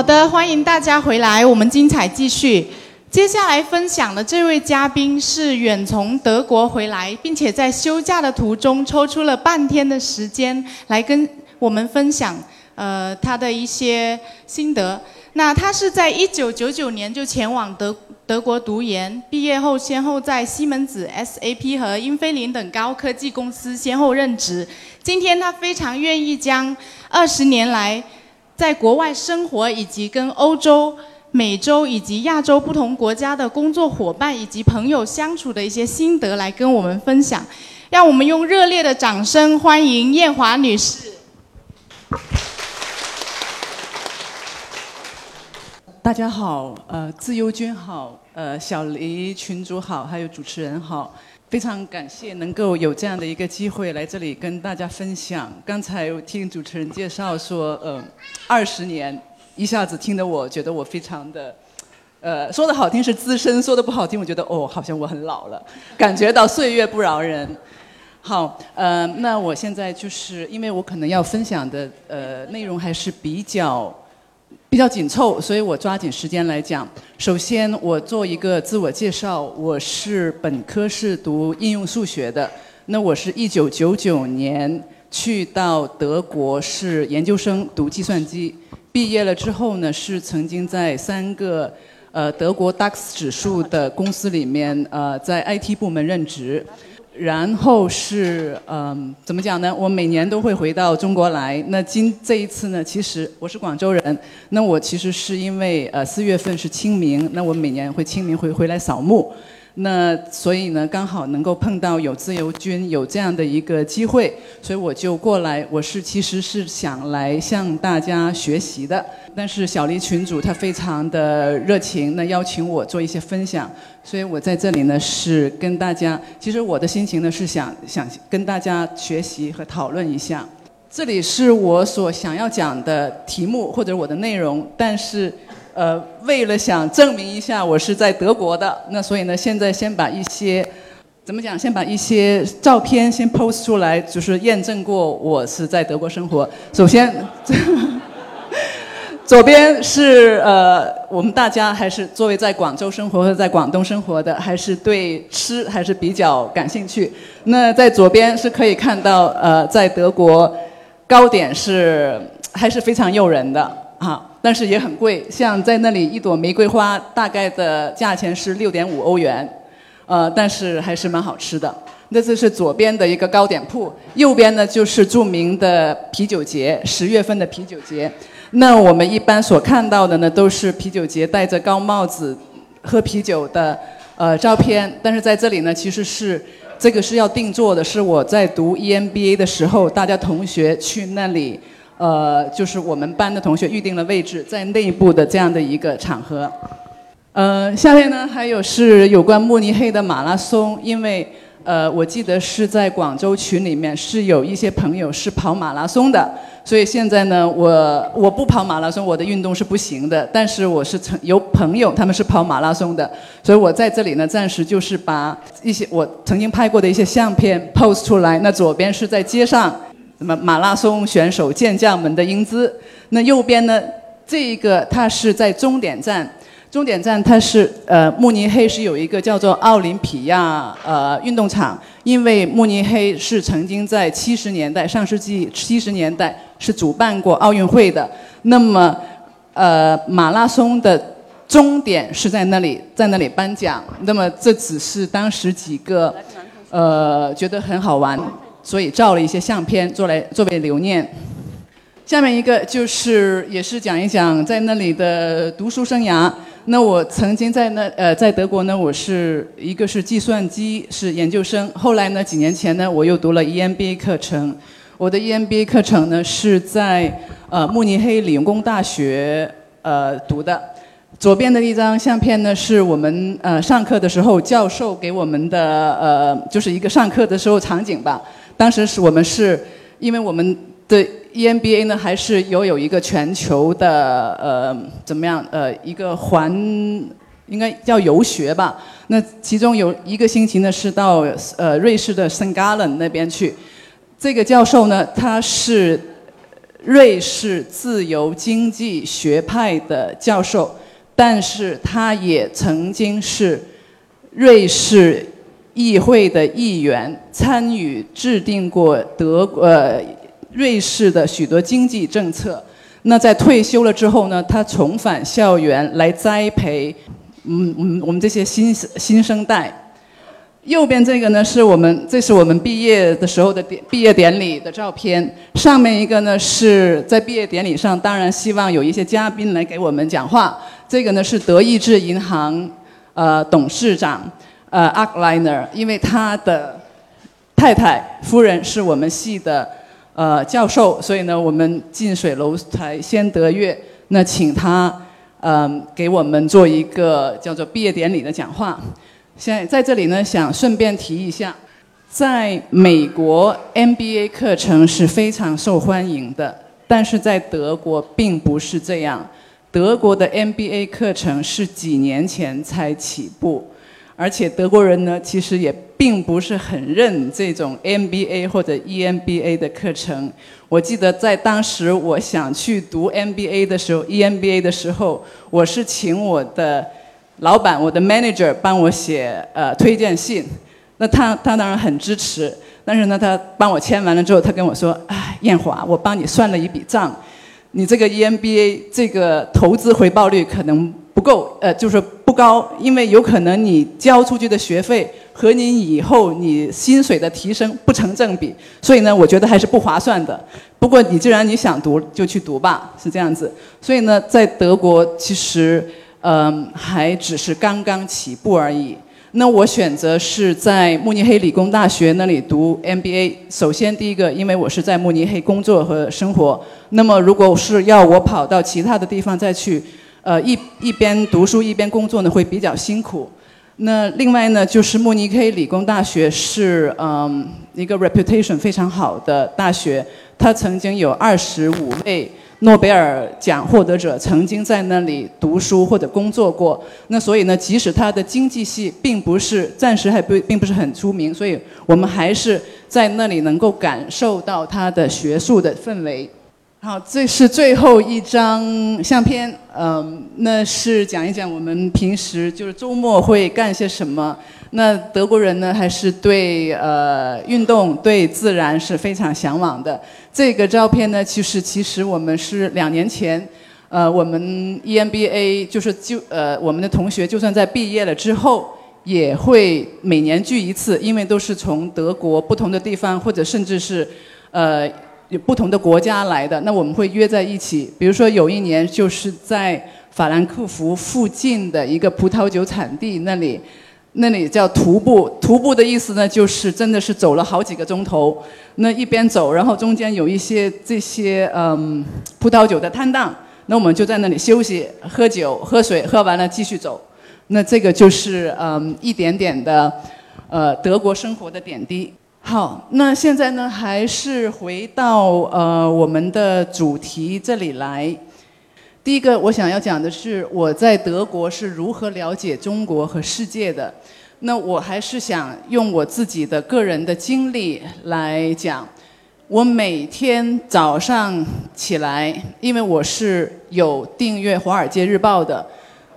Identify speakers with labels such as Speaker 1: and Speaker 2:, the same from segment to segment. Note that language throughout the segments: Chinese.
Speaker 1: 好的，欢迎大家回来，我们精彩继续。接下来分享的这位嘉宾是远从德国回来，并且在休假的途中抽出了半天的时间来跟我们分享，呃，他的一些心得。那他是在一九九九年就前往德德国读研，毕业后先后在西门子、SAP 和英飞凌等高科技公司先后任职。今天他非常愿意将二十年来在国外生活以及跟欧洲。美洲以及亚洲不同国家的工作伙伴以及朋友相处的一些心得来跟我们分享，让我们用热烈的掌声欢迎艳华女士。
Speaker 2: 大家好，呃，自由君好，呃，小黎群主好，还有主持人好，非常感谢能够有这样的一个机会来这里跟大家分享。刚才我听主持人介绍说，呃，二十年。一下子听得我觉得我非常的，呃，说的好听是资深，说的不好听，我觉得哦，好像我很老了，感觉到岁月不饶人。好，呃，那我现在就是因为我可能要分享的呃内容还是比较比较紧凑，所以我抓紧时间来讲。首先，我做一个自我介绍，我是本科是读应用数学的，那我是一九九九年去到德国是研究生读计算机。毕业了之后呢，是曾经在三个呃德国 DAX 指数的公司里面呃在 IT 部门任职，然后是嗯怎么讲呢？我每年都会回到中国来。那今这一次呢，其实我是广州人，那我其实是因为呃四月份是清明，那我每年会清明回回来扫墓。那所以呢，刚好能够碰到有自由军有这样的一个机会，所以我就过来。我是其实是想来向大家学习的，但是小黎群主他非常的热情，那邀请我做一些分享，所以我在这里呢是跟大家。其实我的心情呢是想想跟大家学习和讨论一下。这里是我所想要讲的题目或者我的内容，但是。呃，为了想证明一下我是在德国的，那所以呢，现在先把一些怎么讲，先把一些照片先 post 出来，就是验证过我是在德国生活。首先，左边是呃，我们大家还是作为在广州生活或者在广东生活的，还是对吃还是比较感兴趣。那在左边是可以看到，呃，在德国糕点是还是非常诱人的啊。但是也很贵，像在那里一朵玫瑰花大概的价钱是六点五欧元，呃，但是还是蛮好吃的。那这是左边的一个糕点铺，右边呢就是著名的啤酒节，十月份的啤酒节。那我们一般所看到的呢，都是啤酒节戴着高帽子喝啤酒的呃照片。但是在这里呢，其实是这个是要定做的，是我在读 EMBA 的时候，大家同学去那里。呃，就是我们班的同学预定了位置，在内部的这样的一个场合。呃，下面呢还有是有关慕尼黑的马拉松，因为呃，我记得是在广州群里面是有一些朋友是跑马拉松的，所以现在呢，我我不跑马拉松，我的运动是不行的，但是我是曾有朋友他们是跑马拉松的，所以我在这里呢，暂时就是把一些我曾经拍过的一些相片 post 出来。那左边是在街上。那么马拉松选手健将们的英姿，那右边呢？这一个它是在终点站，终点站它是呃慕尼黑是有一个叫做奥林匹亚呃运动场，因为慕尼黑是曾经在七十年代上世纪七十年代是主办过奥运会的，那么呃马拉松的终点是在那里，在那里颁奖，那么这只是当时几个呃觉得很好玩。所以照了一些相片，做来作为留念。下面一个就是也是讲一讲在那里的读书生涯。那我曾经在那呃在德国呢，我是一个是计算机是研究生，后来呢几年前呢我又读了 EMBA 课程。我的 EMBA 课程呢是在呃慕尼黑理工大学呃读的。左边的一张相片呢，是我们呃上课的时候教授给我们的呃就是一个上课的时候场景吧。当时是我们是，因为我们的 EMBA 呢，还是有有一个全球的呃怎么样呃一个环，应该叫游学吧。那其中有一个星期呢是到呃瑞士的圣加伦那边去。这个教授呢，他是瑞士自由经济学派的教授，但是他也曾经是瑞士议会的议员，参与制定过德呃瑞士的许多经济政策。那在退休了之后呢，他重返校园来栽培，嗯嗯，我们这些新生新生代。右边这个呢，是我们这是我们毕业的时候的典毕业典礼的照片。上面一个呢是在毕业典礼上，当然希望有一些嘉宾来给我们讲话。这个呢是德意志银行呃董事长呃 a k l i n e r 因为他的太太夫人是我们系的呃教授，所以呢我们近水楼台先得月，那请他嗯给我们做一个叫做毕业典礼的讲话。现在在这里呢，想顺便提一下，在美国 MBA 课程是非常受欢迎的，但是在德国并不是这样。德国的 MBA 课程是几年前才起步，而且德国人呢，其实也并不是很认这种 MBA 或者 EMBA 的课程。我记得在当时我想去读 MBA 的时候，EMBA 的时候，我是请我的。老板，我的 manager 帮我写呃推荐信，那他他当然很支持，但是呢，他帮我签完了之后，他跟我说：“哎，艳华，我帮你算了一笔账，你这个 EMBA 这个投资回报率可能不够，呃，就是不高，因为有可能你交出去的学费和你以后你薪水的提升不成正比，所以呢，我觉得还是不划算的。不过你既然你想读，就去读吧，是这样子。所以呢，在德国其实。嗯，还只是刚刚起步而已。那我选择是在慕尼黑理工大学那里读 MBA。首先，第一个，因为我是在慕尼黑工作和生活。那么，如果是要我跑到其他的地方再去，呃，一一边读书一边工作呢，会比较辛苦。那另外呢，就是慕尼黑理工大学是嗯一个 reputation 非常好的大学，它曾经有二十五位。诺贝尔奖获得者曾经在那里读书或者工作过，那所以呢，即使他的经济系并不是暂时还不并不是很出名，所以我们还是在那里能够感受到他的学术的氛围。好，这是最后一张相片，嗯，那是讲一讲我们平时就是周末会干些什么。那德国人呢，还是对呃运动、对自然是非常向往的。这个照片呢，其实其实我们是两年前，呃，我们 EMBA 就是就呃我们的同学，就算在毕业了之后，也会每年聚一次，因为都是从德国不同的地方，或者甚至是呃有不同的国家来的。那我们会约在一起，比如说有一年就是在法兰克福附近的一个葡萄酒产地那里。那里叫徒步，徒步的意思呢，就是真的是走了好几个钟头。那一边走，然后中间有一些这些嗯葡萄酒的摊档，那我们就在那里休息、喝酒、喝水，喝完了继续走。那这个就是嗯一点点的呃德国生活的点滴。好，那现在呢，还是回到呃我们的主题这里来。第一个我想要讲的是我在德国是如何了解中国和世界的。那我还是想用我自己的个人的经历来讲。我每天早上起来，因为我是有订阅《华尔街日报》的，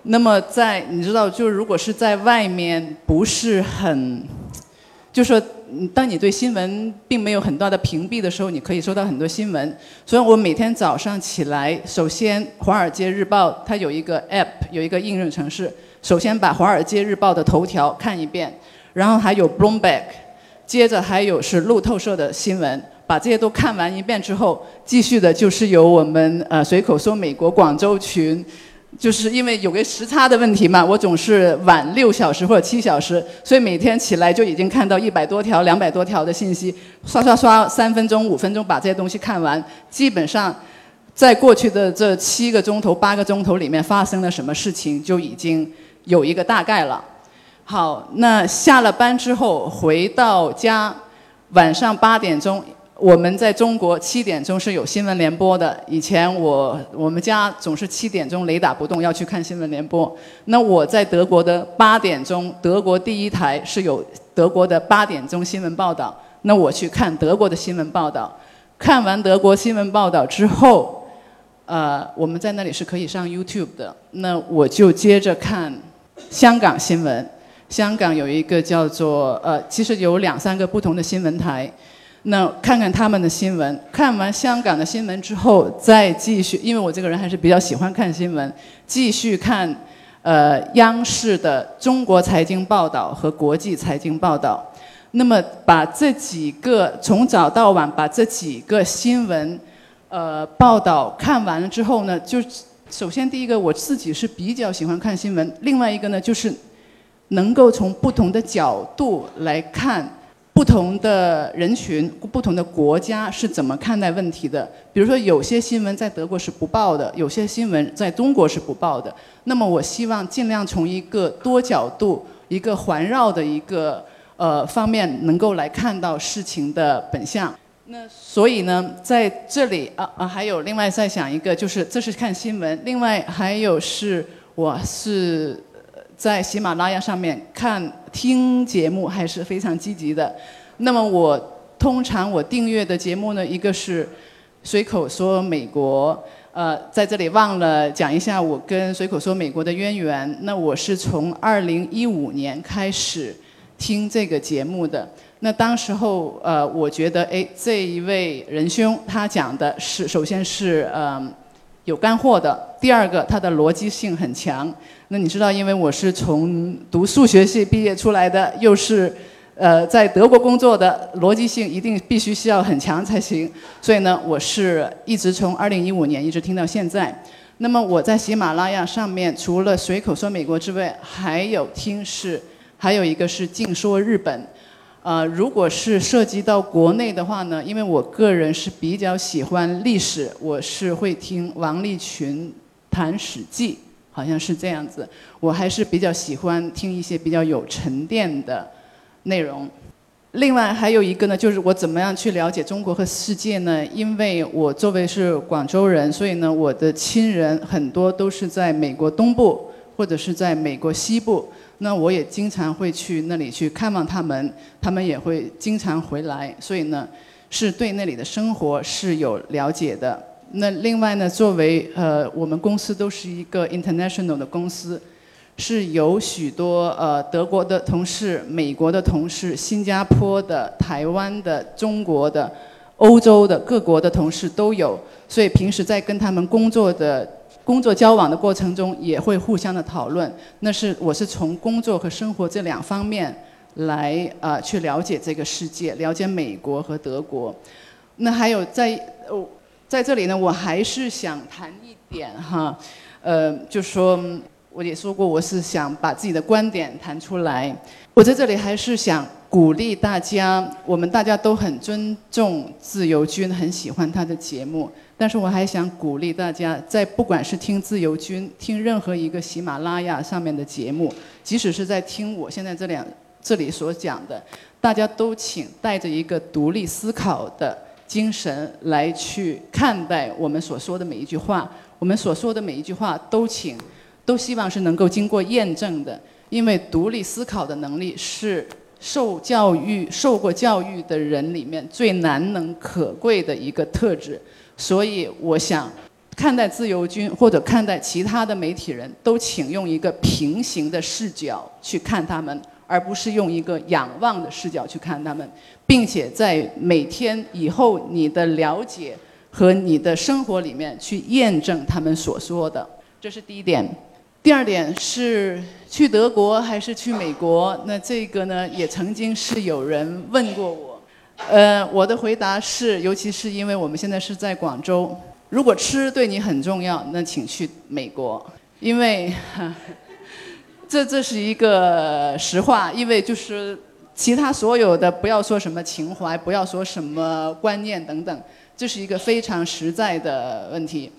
Speaker 2: 那么在你知道，就如果是在外面不是很，就说。当你对新闻并没有很大的屏蔽的时候，你可以收到很多新闻。所以我每天早上起来，首先《华尔街日报》它有一个 App，有一个应用程式。首先把《华尔街日报》的头条看一遍，然后还有 Bloomberg，接着还有是路透社的新闻。把这些都看完一遍之后，继续的就是由我们呃随口说美国广州群。就是因为有个时差的问题嘛，我总是晚六小时或者七小时，所以每天起来就已经看到一百多条、两百多条的信息，刷刷刷，三分钟、五分钟把这些东西看完。基本上，在过去的这七个钟头、八个钟头里面发生了什么事情，就已经有一个大概了。好，那下了班之后回到家，晚上八点钟。我们在中国七点钟是有新闻联播的。以前我我们家总是七点钟雷打不动要去看新闻联播。那我在德国的八点钟，德国第一台是有德国的八点钟新闻报道。那我去看德国的新闻报道，看完德国新闻报道之后，呃，我们在那里是可以上 YouTube 的。那我就接着看香港新闻。香港有一个叫做呃，其实有两三个不同的新闻台。那看看他们的新闻，看完香港的新闻之后，再继续，因为我这个人还是比较喜欢看新闻，继续看呃央视的中国财经报道和国际财经报道。那么把这几个从早到晚把这几个新闻，呃报道看完了之后呢，就首先第一个我自己是比较喜欢看新闻，另外一个呢就是能够从不同的角度来看不同的人群、不同的国家是怎么看待问题的。比如说有些新闻在德国是不报的，有些新闻在中国是不报的。那么我希望尽量从一个多角度、一个环绕的一个。呃，方面能够来看到事情的本相。那所以呢，在这里啊啊，还有另外再想一个，就是这是看新闻。另外还有是，我是在喜马拉雅上面看听节目，还是非常积极的。那么我通常我订阅的节目呢，一个是随口说美国。呃，在这里忘了讲一下我跟随口说美国的渊源。那我是从二零一五年开始。听这个节目的那当时候，呃，我觉得，哎，这一位仁兄他讲的是，首先是嗯有干货的，第二个他的逻辑性很强。那你知道，因为我是从读数学系毕业出来的，又是呃在德国工作的，逻辑性一定必须需要很强才行。所以呢，我是一直从二零一五年一直听到现在。那么我在喜马拉雅上面，除了随口说美国之外，还有听是。还有一个是净说日本，呃，如果是涉及到国内的话呢，因为我个人是比较喜欢历史，我是会听王立群谈《史记》，好像是这样子。我还是比较喜欢听一些比较有沉淀的内容。另外还有一个呢，就是我怎么样去了解中国和世界呢？因为我作为是广州人，所以呢，我的亲人很多都是在美国东部或者是在美国西部。那我也经常会去那里去看望他们，他们也会经常回来，所以呢，是对那里的生活是有了解的。那另外呢，作为呃，我们公司都是一个 international 的公司，是有许多呃德国的同事、美国的同事、新加坡的、台湾的、中国的、欧洲的各国的同事都有，所以平时在跟他们工作的。工作交往的过程中也会互相的讨论，那是我是从工作和生活这两方面来啊去了解这个世界，了解美国和德国。那还有在哦在这里呢，我还是想谈一点哈，呃，就说我也说过，我是想把自己的观点谈出来。我在这里还是想鼓励大家，我们大家都很尊重自由军，很喜欢他的节目。但是我还想鼓励大家，在不管是听自由军，听任何一个喜马拉雅上面的节目，即使是在听我现在这两这里所讲的，大家都请带着一个独立思考的精神来去看待我们所说的每一句话。我们所说的每一句话，都请都希望是能够经过验证的，因为独立思考的能力是受教育、受过教育的人里面最难能可贵的一个特质。所以，我想看待自由军或者看待其他的媒体人都，请用一个平行的视角去看他们，而不是用一个仰望的视角去看他们，并且在每天以后你的了解和你的生活里面去验证他们所说的。这是第一点。第二点是去德国还是去美国？那这个呢，也曾经是有人问过我。呃，我的回答是，尤其是因为我们现在是在广州，如果吃对你很重要，那请去美国，因为 这这是一个实话，因为就是其他所有的不要说什么情怀，不要说什么观念等等，这是一个非常实在的问题。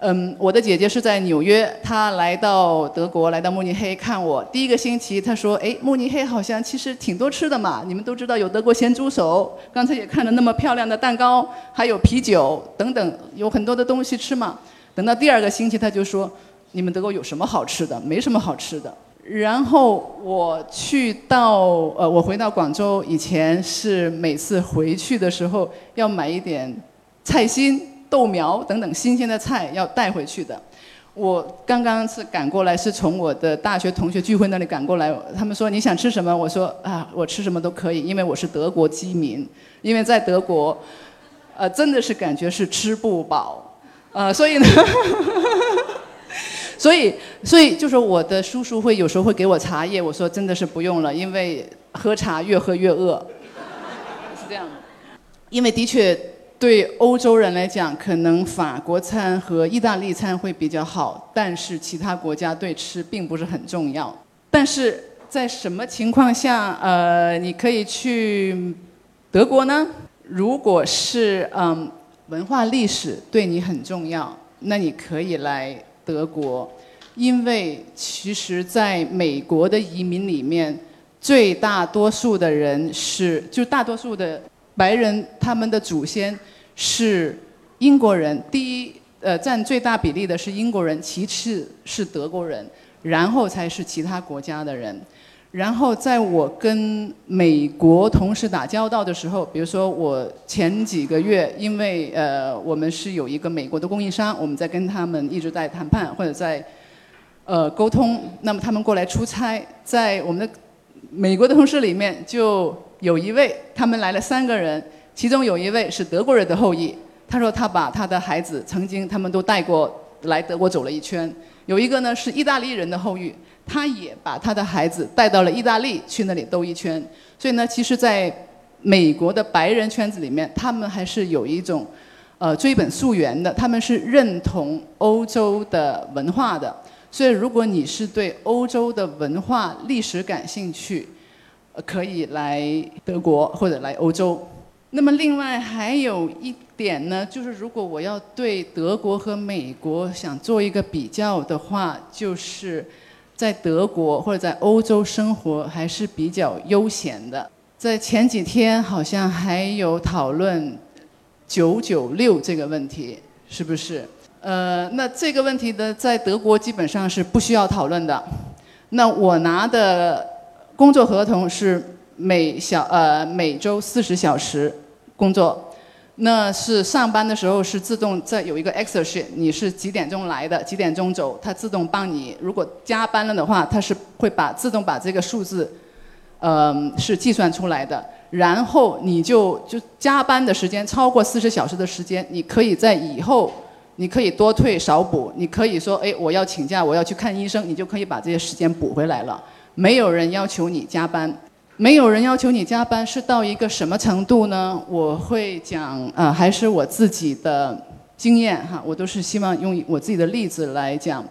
Speaker 2: 嗯，我的姐姐是在纽约，她来到德国，来到慕尼黑看我。第一个星期，她说：“哎，慕尼黑好像其实挺多吃的嘛，你们都知道有德国咸猪手，刚才也看了那么漂亮的蛋糕，还有啤酒等等，有很多的东西吃嘛。”等到第二个星期，她就说：“你们德国有什么好吃的？没什么好吃的。”然后我去到呃，我回到广州以前是每次回去的时候要买一点菜心、豆苗等等新鲜的菜要带回去的。我刚刚是赶过来，是从我的大学同学聚会那里赶过来。他们说你想吃什么？我说啊，我吃什么都可以，因为我是德国基民。因为在德国，呃，真的是感觉是吃不饱，呃，所以呢，所以所以就是我的叔叔会有时候会给我茶叶，我说真的是不用了，因为喝茶越喝越饿，是这样的。因为的确。对欧洲人来讲，可能法国餐和意大利餐会比较好，但是其他国家对吃并不是很重要。但是在什么情况下，呃，你可以去德国呢？如果是嗯文化历史对你很重要，那你可以来德国，因为其实在美国的移民里面，最大多数的人是就大多数的。白人他们的祖先是英国人，第一呃占最大比例的是英国人，其次是德国人，然后才是其他国家的人。然后在我跟美国同事打交道的时候，比如说我前几个月，因为呃我们是有一个美国的供应商，我们在跟他们一直在谈判或者在呃沟通，那么他们过来出差，在我们的美国的同事里面就。有一位，他们来了三个人，其中有一位是德国人的后裔。他说他把他的孩子曾经他们都带过来德国走了一圈。有一个呢是意大利人的后裔，他也把他的孩子带到了意大利去那里兜一圈。所以呢，其实在美国的白人圈子里面，他们还是有一种呃追本溯源的，他们是认同欧洲的文化的。所以如果你是对欧洲的文化历史感兴趣，可以来德国或者来欧洲。那么另外还有一点呢，就是如果我要对德国和美国想做一个比较的话，就是在德国或者在欧洲生活还是比较悠闲的。在前几天好像还有讨论“九九六”这个问题，是不是？呃，那这个问题呢，在德国基本上是不需要讨论的。那我拿的。工作合同是每小呃每周四十小时工作，那是上班的时候是自动在有一个 Excel sheet，你是几点钟来的，几点钟走，它自动帮你。如果加班了的话，它是会把自动把这个数字，呃是计算出来的。然后你就就加班的时间超过四十小时的时间，你可以在以后你可以多退少补，你可以说哎我要请假我要去看医生，你就可以把这些时间补回来了。没有人要求你加班，没有人要求你加班是到一个什么程度呢？我会讲啊，还是我自己的经验哈，我都是希望用我自己的例子来讲。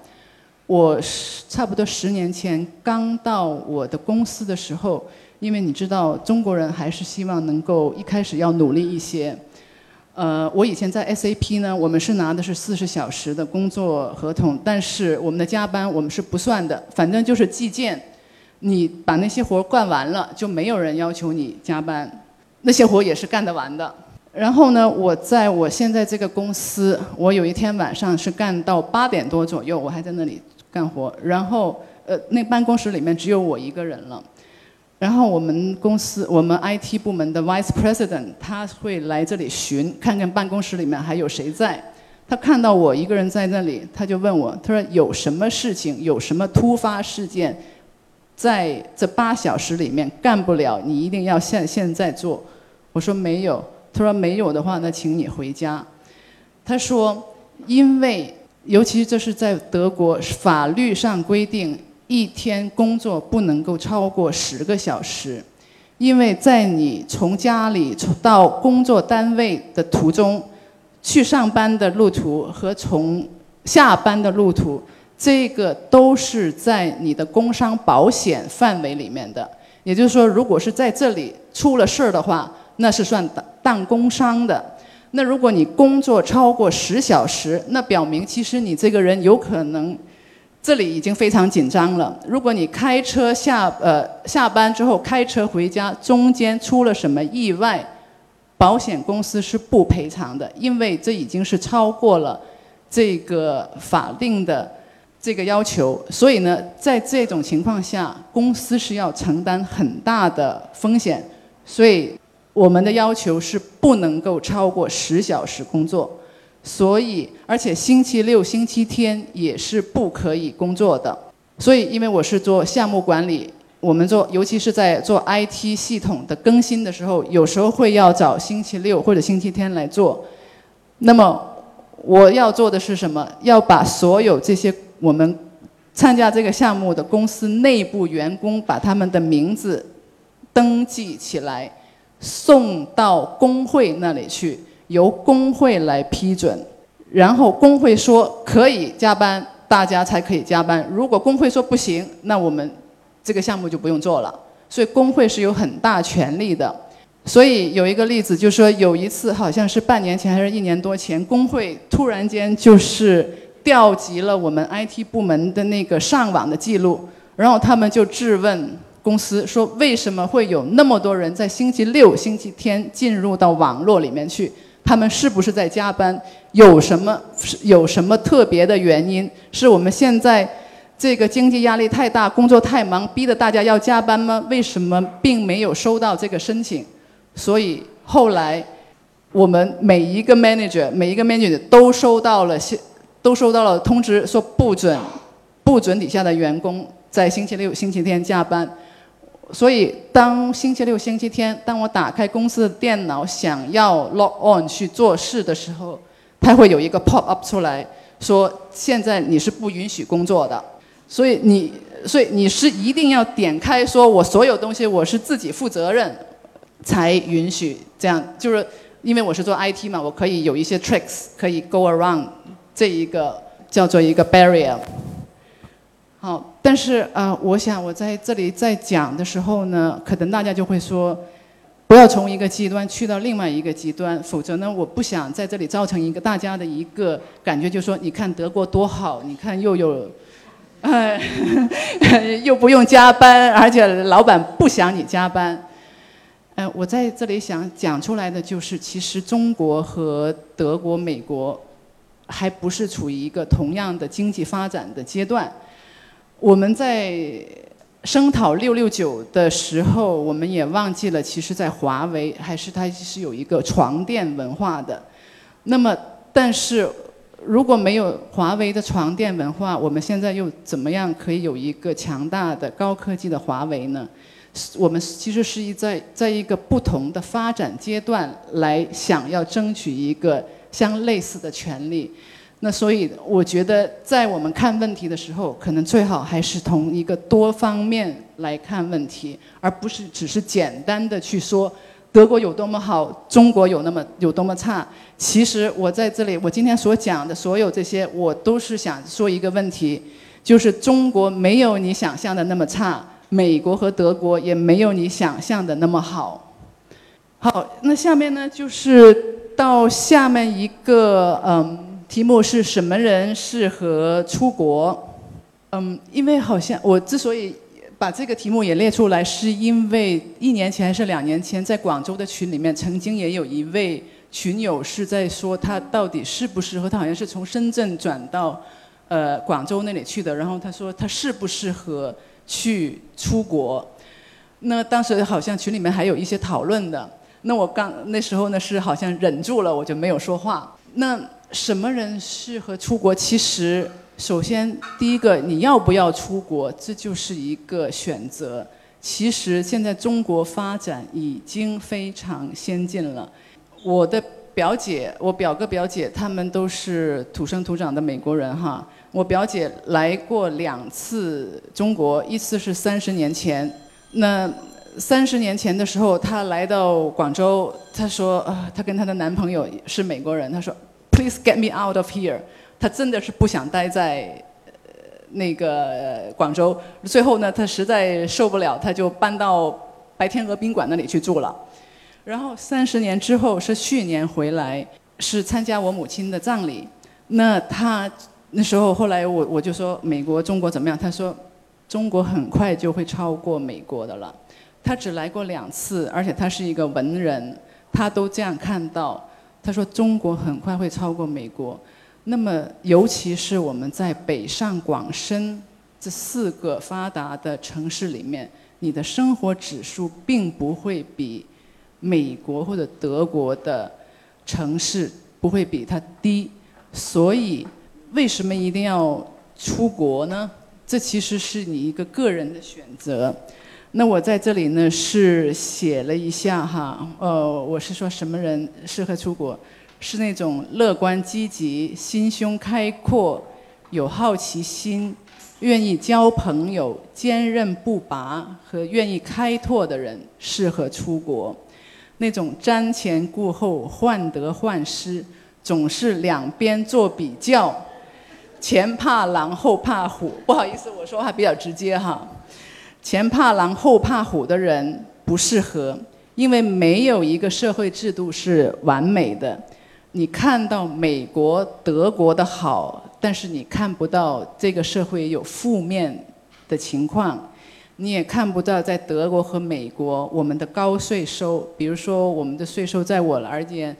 Speaker 2: 我差不多十年前刚到我的公司的时候，因为你知道中国人还是希望能够一开始要努力一些。呃，我以前在 SAP 呢，我们是拿的是四十小时的工作合同，但是我们的加班我们是不算的，反正就是计件。你把那些活儿干完了，就没有人要求你加班，那些活也是干得完的。然后呢，我在我现在这个公司，我有一天晚上是干到八点多左右，我还在那里干活。然后，呃，那办公室里面只有我一个人了。然后我们公司，我们 IT 部门的 Vice President 他会来这里巡，看看办公室里面还有谁在。他看到我一个人在那里，他就问我，他说有什么事情，有什么突发事件？在这八小时里面干不了，你一定要现现在做。我说没有，他说没有的话，那请你回家。他说，因为尤其这是在德国法律上规定，一天工作不能够超过十个小时，因为在你从家里到工作单位的途中，去上班的路途和从下班的路途。这个都是在你的工伤保险范围里面的，也就是说，如果是在这里出了事儿的话，那是算当工伤的。那如果你工作超过十小时，那表明其实你这个人有可能这里已经非常紧张了。如果你开车下呃下班之后开车回家，中间出了什么意外，保险公司是不赔偿的，因为这已经是超过了这个法定的。这个要求，所以呢，在这种情况下，公司是要承担很大的风险，所以我们的要求是不能够超过十小时工作，所以而且星期六、星期天也是不可以工作的。所以，因为我是做项目管理，我们做，尤其是在做 IT 系统的更新的时候，有时候会要找星期六或者星期天来做。那么，我要做的是什么？要把所有这些。我们参加这个项目的公司内部员工把他们的名字登记起来，送到工会那里去，由工会来批准。然后工会说可以加班，大家才可以加班。如果工会说不行，那我们这个项目就不用做了。所以工会是有很大权力的。所以有一个例子，就是说有一次好像是半年前还是一年多前，工会突然间就是。调集了我们 IT 部门的那个上网的记录，然后他们就质问公司说：为什么会有那么多人在星期六、星期天进入到网络里面去？他们是不是在加班？有什么有什么特别的原因？是我们现在这个经济压力太大，工作太忙，逼得大家要加班吗？为什么并没有收到这个申请？所以后来我们每一个 manager 每一个 manager 都收到了都收到了通知，说不准，不准底下的员工在星期六、星期天加班。所以，当星期六、星期天，当我打开公司的电脑，想要 log on 去做事的时候，它会有一个 pop up 出来，说现在你是不允许工作的。所以你，所以你是一定要点开，说我所有东西我是自己负责任，才允许这样。就是因为我是做 IT 嘛，我可以有一些 tricks 可以 go around。这一个叫做一个 barrier，好，但是啊，我想我在这里在讲的时候呢，可能大家就会说，不要从一个极端去到另外一个极端，否则呢，我不想在这里造成一个大家的一个感觉，就说你看德国多好，你看又有，哎，又不用加班，而且老板不想你加班。嗯，我在这里想讲出来的就是，其实中国和德国、美国。还不是处于一个同样的经济发展的阶段。我们在声讨六六九的时候，我们也忘记了，其实，在华为还是它是有一个床垫文化的。那么，但是如果没有华为的床垫文化，我们现在又怎么样可以有一个强大的高科技的华为呢？我们其实是在在一个不同的发展阶段来想要争取一个。相类似的权利，那所以我觉得，在我们看问题的时候，可能最好还是从一个多方面来看问题，而不是只是简单的去说德国有多么好，中国有那么有多么差。其实我在这里，我今天所讲的所有这些，我都是想说一个问题，就是中国没有你想象的那么差，美国和德国也没有你想象的那么好。好，那下面呢就是。到下面一个嗯，题目是什么人适合出国？嗯，因为好像我之所以把这个题目也列出来，是因为一年前还是两年前，在广州的群里面，曾经也有一位群友是在说他到底适不适合，他好像是从深圳转到呃广州那里去的，然后他说他适不适合去出国？那当时好像群里面还有一些讨论的。那我刚那时候呢是好像忍住了，我就没有说话。那什么人适合出国？其实，首先第一个，你要不要出国，这就是一个选择。其实现在中国发展已经非常先进了。我的表姐，我表哥表姐他们都是土生土长的美国人哈。我表姐来过两次中国，一次是三十年前，那。三十年前的时候，她来到广州，她说：“啊，她跟她的男朋友是美国人。她说，Please get me out of here。她真的是不想待在那个广州。最后呢，她实在受不了，她就搬到白天鹅宾馆那里去住了。然后三十年之后，是去年回来，是参加我母亲的葬礼。那她那时候后来我我就说美国中国怎么样？她说中国很快就会超过美国的了。”他只来过两次，而且他是一个文人，他都这样看到。他说中国很快会超过美国。那么，尤其是我们在北上广深这四个发达的城市里面，你的生活指数并不会比美国或者德国的城市不会比它低。所以，为什么一定要出国呢？这其实是你一个个人的选择。那我在这里呢是写了一下哈，呃，我是说什么人适合出国？是那种乐观积极、心胸开阔、有好奇心、愿意交朋友、坚韧不拔和愿意开拓的人适合出国。那种瞻前顾后、患得患失，总是两边做比较，前怕狼后怕虎。不好意思，我说话比较直接哈。前怕狼后怕虎的人不适合，因为没有一个社会制度是完美的。你看到美国、德国的好，但是你看不到这个社会有负面的情况，你也看不到在德国和美国我们的高税收，比如说我们的税收在我而言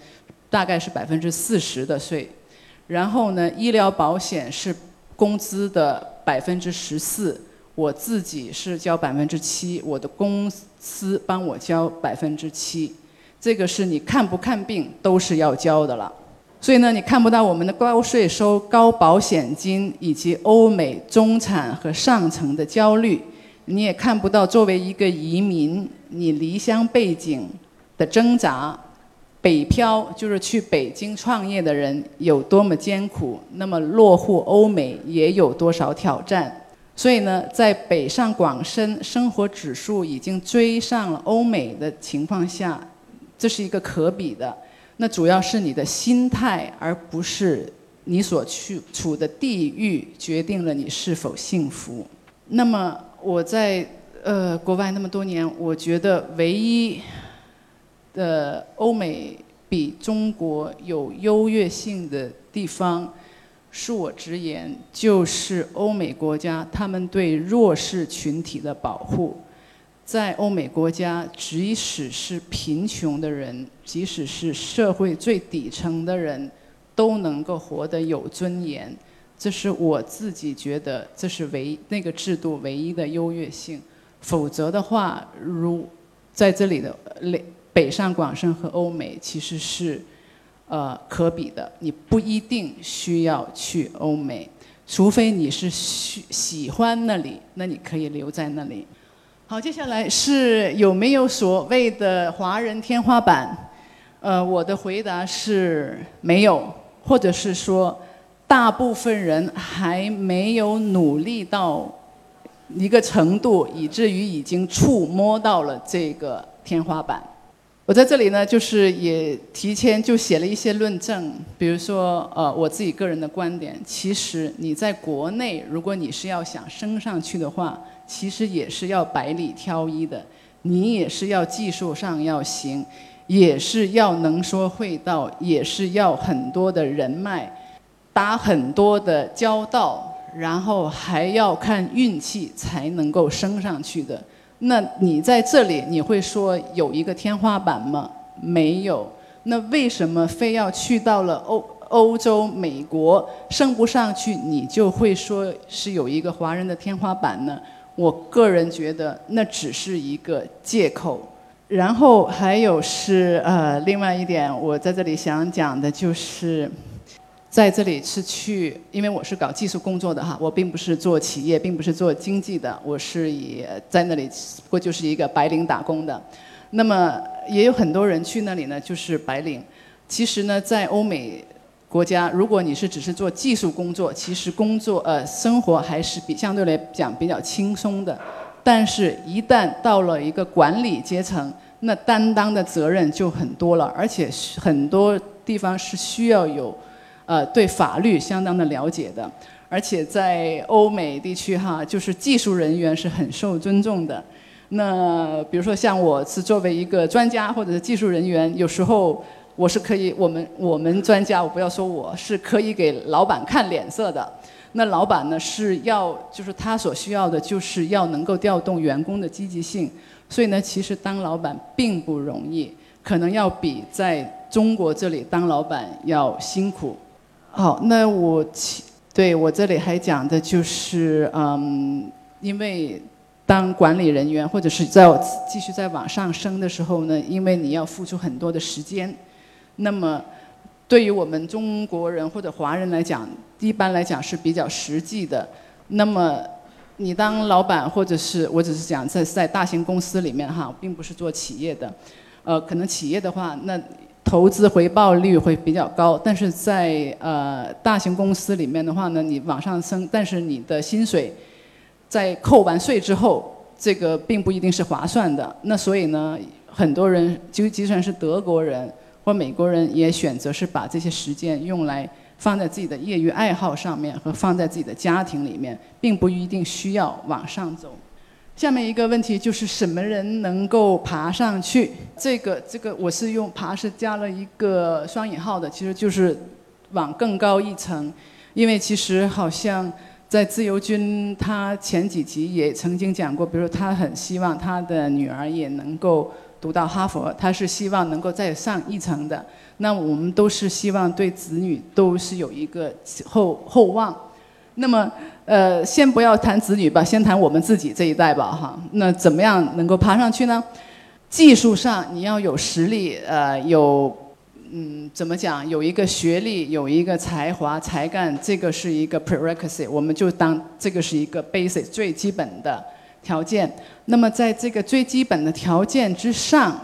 Speaker 2: 大概是百分之四十的税，然后呢，医疗保险是工资的百分之十四，我自己是交百分之七，我的公司帮我交百分之七。这个是你看不看病都是要交的了，所以呢，你看不到我们的高税收、高保险金以及欧美中产和上层的焦虑，你也看不到作为一个移民，你离乡背井的挣扎，北漂就是去北京创业的人有多么艰苦，那么落户欧美也有多少挑战。所以呢，在北上广深生活指数已经追上了欧美的情况下。这是一个可比的，那主要是你的心态，而不是你所去处的地域决定了你是否幸福。那么我在呃国外那么多年，我觉得唯一的欧美比中国有优越性的地方，恕我直言，就是欧美国家他们对弱势群体的保护。在欧美国家，即使是贫穷的人，即使是社会最底层的人，都能够活得有尊严。这是我自己觉得，这是唯那个制度唯一的优越性。否则的话，如在这里的北北上广深和欧美，其实是呃可比的。你不一定需要去欧美，除非你是喜喜欢那里，那你可以留在那里。好，接下来是有没有所谓的华人天花板？呃，我的回答是没有，或者是说，大部分人还没有努力到一个程度，以至于已经触摸到了这个天花板。我在这里呢，就是也提前就写了一些论证，比如说，呃，我自己个人的观点，其实你在国内，如果你是要想升上去的话。其实也是要百里挑一的，你也是要技术上要行，也是要能说会道，也是要很多的人脉，打很多的交道，然后还要看运气才能够升上去的。那你在这里，你会说有一个天花板吗？没有。那为什么非要去到了欧欧洲、美国升不上去，你就会说是有一个华人的天花板呢？我个人觉得那只是一个借口，然后还有是呃，另外一点，我在这里想讲的就是，在这里是去，因为我是搞技术工作的哈，我并不是做企业，并不是做经济的，我是以在那里不过就是一个白领打工的，那么也有很多人去那里呢，就是白领，其实呢，在欧美。国家，如果你是只是做技术工作，其实工作呃生活还是比相对来讲比较轻松的。但是，一旦到了一个管理阶层，那担当的责任就很多了，而且很多地方是需要有，呃，对法律相当的了解的。而且在欧美地区哈，就是技术人员是很受尊重的。那比如说像我是作为一个专家或者是技术人员，有时候。我是可以，我们我们专家，我不要说我是可以给老板看脸色的。那老板呢是要，就是他所需要的，就是要能够调动员工的积极性。所以呢，其实当老板并不容易，可能要比在中国这里当老板要辛苦。好，那我其对我这里还讲的就是，嗯，因为当管理人员或者是在继续在往上升的时候呢，因为你要付出很多的时间，那么对于我们中国人或者华人来讲，一般来讲是比较实际的。那么你当老板或者是我只是讲在在大型公司里面哈，并不是做企业的，呃，可能企业的话那。投资回报率会比较高，但是在呃大型公司里面的话呢，你往上升，但是你的薪水在扣完税之后，这个并不一定是划算的。那所以呢，很多人就即算是德国人或美国人，也选择是把这些时间用来放在自己的业余爱好上面和放在自己的家庭里面，并不一定需要往上走。下面一个问题就是什么人能够爬上去？这个这个我是用“爬”是加了一个双引号的，其实就是往更高一层。因为其实好像在自由军，他前几集也曾经讲过，比如他很希望他的女儿也能够读到哈佛，他是希望能够再上一层的。那我们都是希望对子女都是有一个厚厚望。那么，呃，先不要谈子女吧，先谈我们自己这一代吧，哈。那怎么样能够爬上去呢？技术上你要有实力，呃，有，嗯，怎么讲？有一个学历，有一个才华、才干，这个是一个 prerequisite，我们就当这个是一个 basic 最基本的条件。那么在这个最基本的条件之上，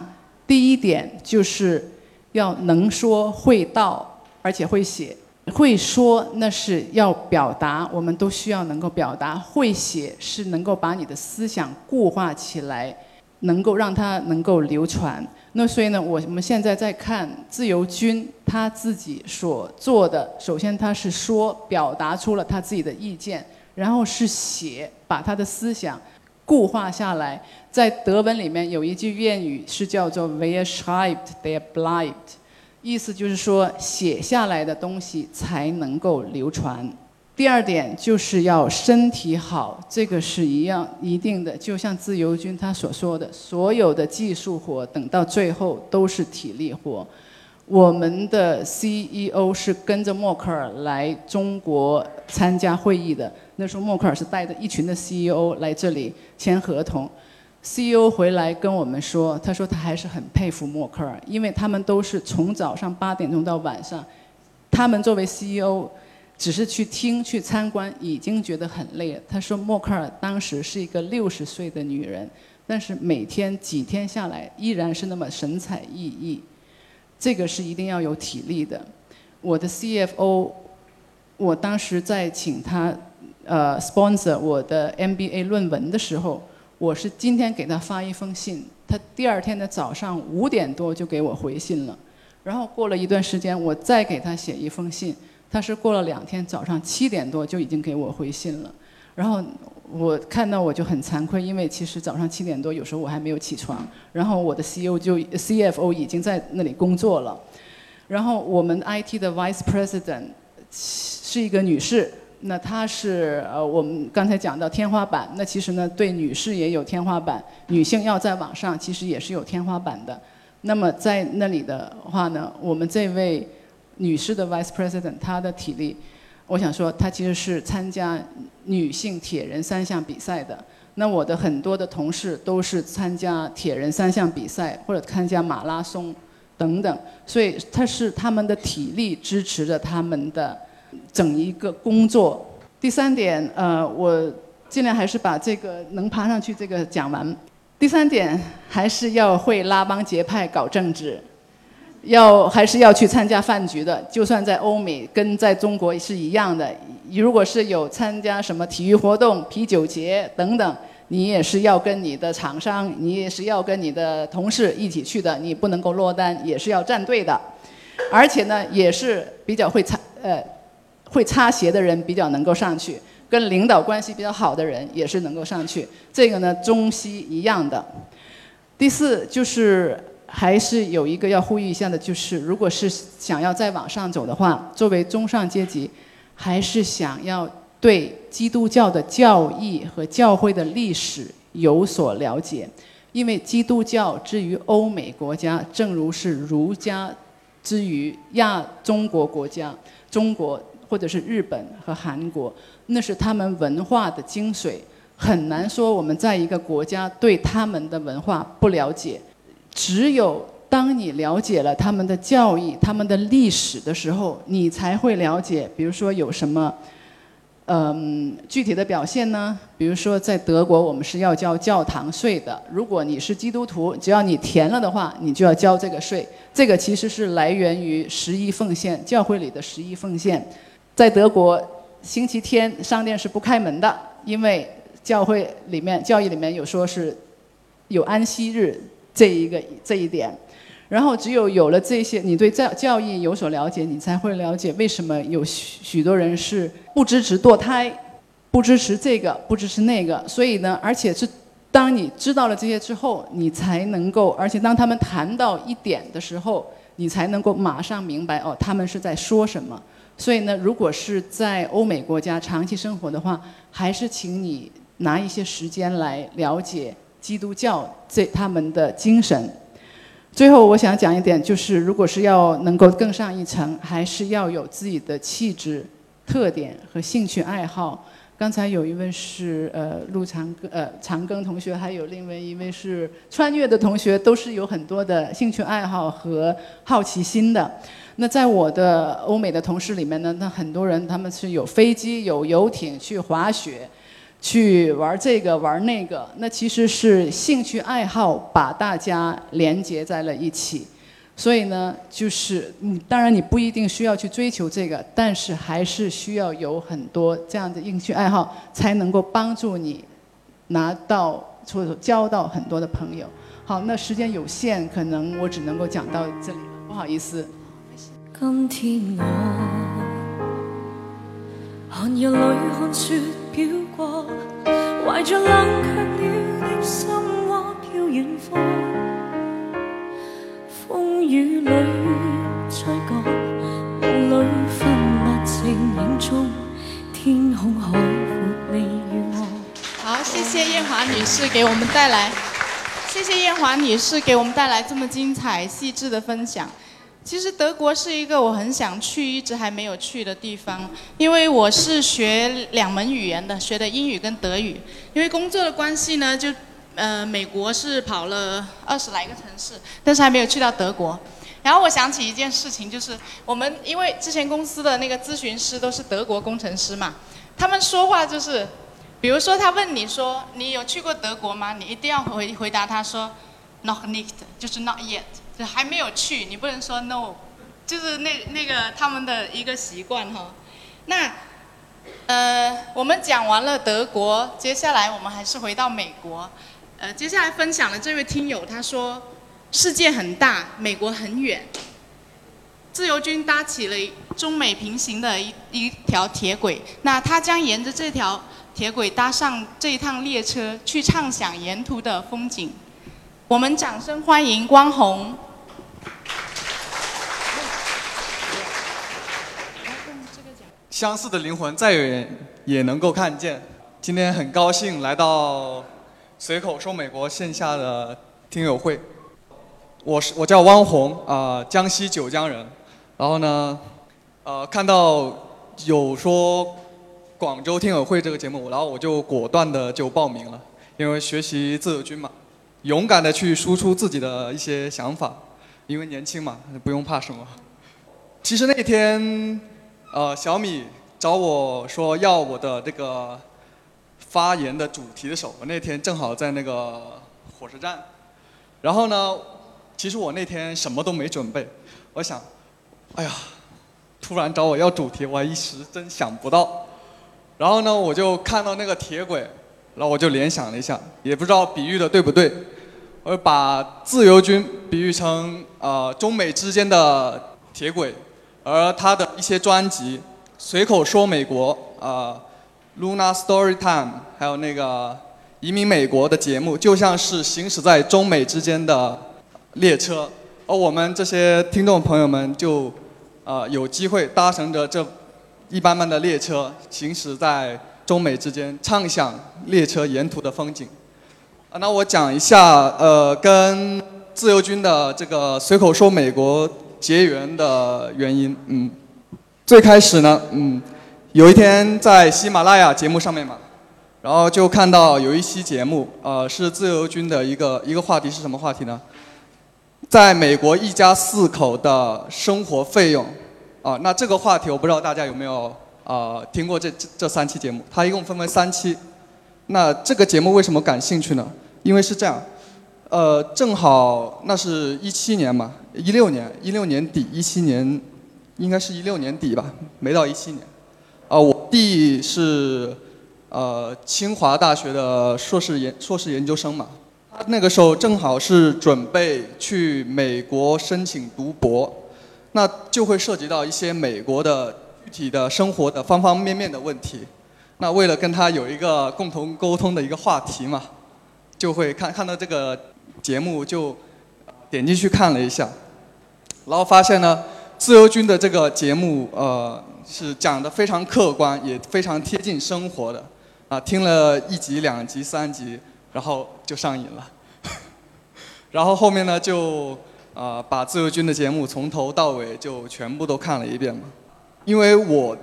Speaker 2: 第一点就是要能说会道，而且会写。会说那是要表达，我们都需要能够表达；会写是能够把你的思想固化起来，能够让它能够流传。那所以呢，我们现在在看自由军他自己所做的，首先他是说表达出了他自己的意见，然后是写把他的思想固化下来。在德文里面有一句谚语是叫做 “Wer schreibt, der bleibt”。意思就是说，写下来的东西才能够流传。第二点就是要身体好，这个是一样一定的。就像自由军他所说的，所有的技术活等到最后都是体力活。我们的 CEO 是跟着默克尔来中国参加会议的，那时候默克尔是带着一群的 CEO 来这里签合同。CEO 回来跟我们说，他说他还是很佩服默克尔，因为他们都是从早上八点钟到晚上，他们作为 CEO，只是去听去参观已经觉得很累了。他说默克尔当时是一个六十岁的女人，但是每天几天下来依然是那么神采奕奕，这个是一定要有体力的。我的 CFO，我当时在请他呃 sponsor 我的 MBA 论文的时候。我是今天给他发一封信，他第二天的早上五点多就给我回信了，然后过了一段时间，我再给他写一封信，他是过了两天早上七点多就已经给我回信了，然后我看到我就很惭愧，因为其实早上七点多有时候我还没有起床，然后我的 CEO 就 CFO 已经在那里工作了，然后我们 IT 的 Vice President 是一个女士。那它是呃，我们刚才讲到天花板，那其实呢，对女士也有天花板，女性要在网上其实也是有天花板的。那么在那里的话呢，我们这位女士的 Vice President，她的体力，我想说，她其实是参加女性铁人三项比赛的。那我的很多的同事都是参加铁人三项比赛或者参加马拉松等等，所以她是他们的体力支持着他们的。整一个工作。第三点，呃，我尽量还是把这个能爬上去这个讲完。第三点，还是要会拉帮结派搞政治，要还是要去参加饭局的。就算在欧美，跟在中国是一样的。如果是有参加什么体育活动、啤酒节等等，你也是要跟你的厂商，你也是要跟你的同事一起去的。你不能够落单，也是要站队的。而且呢，也是比较会参，呃。会擦鞋的人比较能够上去，跟领导关系比较好的人也是能够上去。这个呢，中西一样的。第四就是还是有一个要呼吁一下的，就是如果是想要再往上走的话，作为中上阶级，还是想要对基督教的教义和教会的历史有所了解，因为基督教之于欧美国家，正如是儒家。之于亚中国国家，中国或者是日本和韩国，那是他们文化的精髓，很难说我们在一个国家对他们的文化不了解，只有当你了解了他们的教义、他们的历史的时候，你才会了解，比如说有什么。嗯，具体的表现呢？比如说，在德国，我们是要交教堂税的。如果你是基督徒，只要你填了的话，你就要交这个税。这个其实是来源于十一奉献，教会里的十一奉献。在德国，星期天商店是不开门的，因为教会里面教义里面有说是有安息日这一个这一点。然后，只有有了这些，你对教教义有所了解，你才会了解为什么有许许多人是不支持堕胎，不支持这个，不支持那个。所以呢，而且是当你知道了这些之后，你才能够，而且当他们谈到一点的时候，你才能够马上明白哦，他们是在说什么。所以呢，如果是在欧美国家长期生活的话，还是请你拿一些时间来了解基督教这他们的精神。最后，我想讲一点，就是如果是要能够更上一层，还是要有自己的气质、特点和兴趣爱好。刚才有一位是呃陆长庚呃长庚同学，还有另外一位是穿越的同学，都是有很多的兴趣爱好和好奇心的。那在我的欧美的同事里面呢，那很多人他们是有飞机、有游艇去滑雪。去玩这个玩那个，那其实是兴趣爱好把大家连接在了一起。所以呢，就是你当然你不一定需要去追求这个，但是还是需要有很多这样的兴趣爱好，才能够帮助你拿到或者交到很多的朋友。好，那时间有限，可能我只能够讲到这里了，不好意思。今天我寒夜里看雪飘过，怀着冷却了的心窝飘远方。风雨里再觉，梦里分不清影踪。天空海阔，你与我。
Speaker 1: 好，谢谢艳华女士给我们带来，谢谢艳华女士给我们带来这么精彩细致的分享。其实德国是一个我很想去、一直还没有去的地方，因为我是学两门语言的，学的英语跟德语。因为工作的关系呢，就呃美国是跑了二十来个城市，但是还没有去到德国。然后我想起一件事情，就是我们因为之前公司的那个咨询师都是德国工程师嘛，他们说话就是，比如说他问你说你有去过德国吗？你一定要回回答他说，not yet，就是 not yet。就还没有去，你不能说 no，就是那那个他们的一个习惯哈。那呃，我们讲完了德国，接下来我们还是回到美国。呃，接下来分享的这位听友他说，世界很大，美国很远。自由军搭起了中美平行的一一条铁轨，那他将沿着这条铁轨搭上这一趟列车，去畅想沿途的风景。我们掌声欢迎光宏。
Speaker 3: 相似的灵魂再远也能够看见。今天很高兴来到随口说美国线下的听友会。我是我叫汪红啊，江西九江人。然后呢，呃，看到有说广州听友会这个节目，然后我就果断的就报名了，因为学习自由军嘛。勇敢的去输出自己的一些想法，因为年轻嘛，不用怕什么。其实那天，呃，小米找我说要我的这个发言的主题的时候，我那天正好在那个火车站。然后呢，其实我那天什么都没准备，我想，哎呀，突然找我要主题，我一时真想不到。然后呢，我就看到那个铁轨。然后我就联想了一下，也不知道比喻的对不对，而把自由军比喻成呃中美之间的铁轨，而他的一些专辑，随口说美国啊，Luna Story Time，还有那个移民美国的节目，就像是行驶在中美之间的列车，而我们这些听众朋友们就呃有机会搭乘着这一班班的列车，行驶在。中美之间畅想列车沿途的风景。啊，那我讲一下，呃，跟自由军的这个随口说美国结缘的原因。嗯，最开始呢，嗯，有一天在喜马拉雅节目上面嘛，然后就看到有一期节目，呃，是自由军的一个一个话题是什么话题呢？在美国一家四口的生活费用。啊，那这个话题我不知道大家有没有啊听过这这这三期节目？它一共分为三期。那这个节目为什么感兴趣呢？因为是这样，呃，正好那是一七年嘛，一六年，一六年底，一七年，应该是一六年底吧，没到一七年。啊，我弟是呃清华大学的硕士研硕士研究生嘛，他那个时候正好是准备去美国申请读博。那就会涉及到一些美国的具体的生活的方方面面的问题。那为了跟他有一个共同沟通的一个话题嘛，就会看看到这个节目就点进去看了一下，然后发现呢，自由军的这个节目呃是讲的非常客观，也非常贴近生活的。啊，听了一集、两集、三集，然后就上瘾了。然后后面呢就。啊，把自由军的节目从头到尾就全部都看了一遍嘛。因为我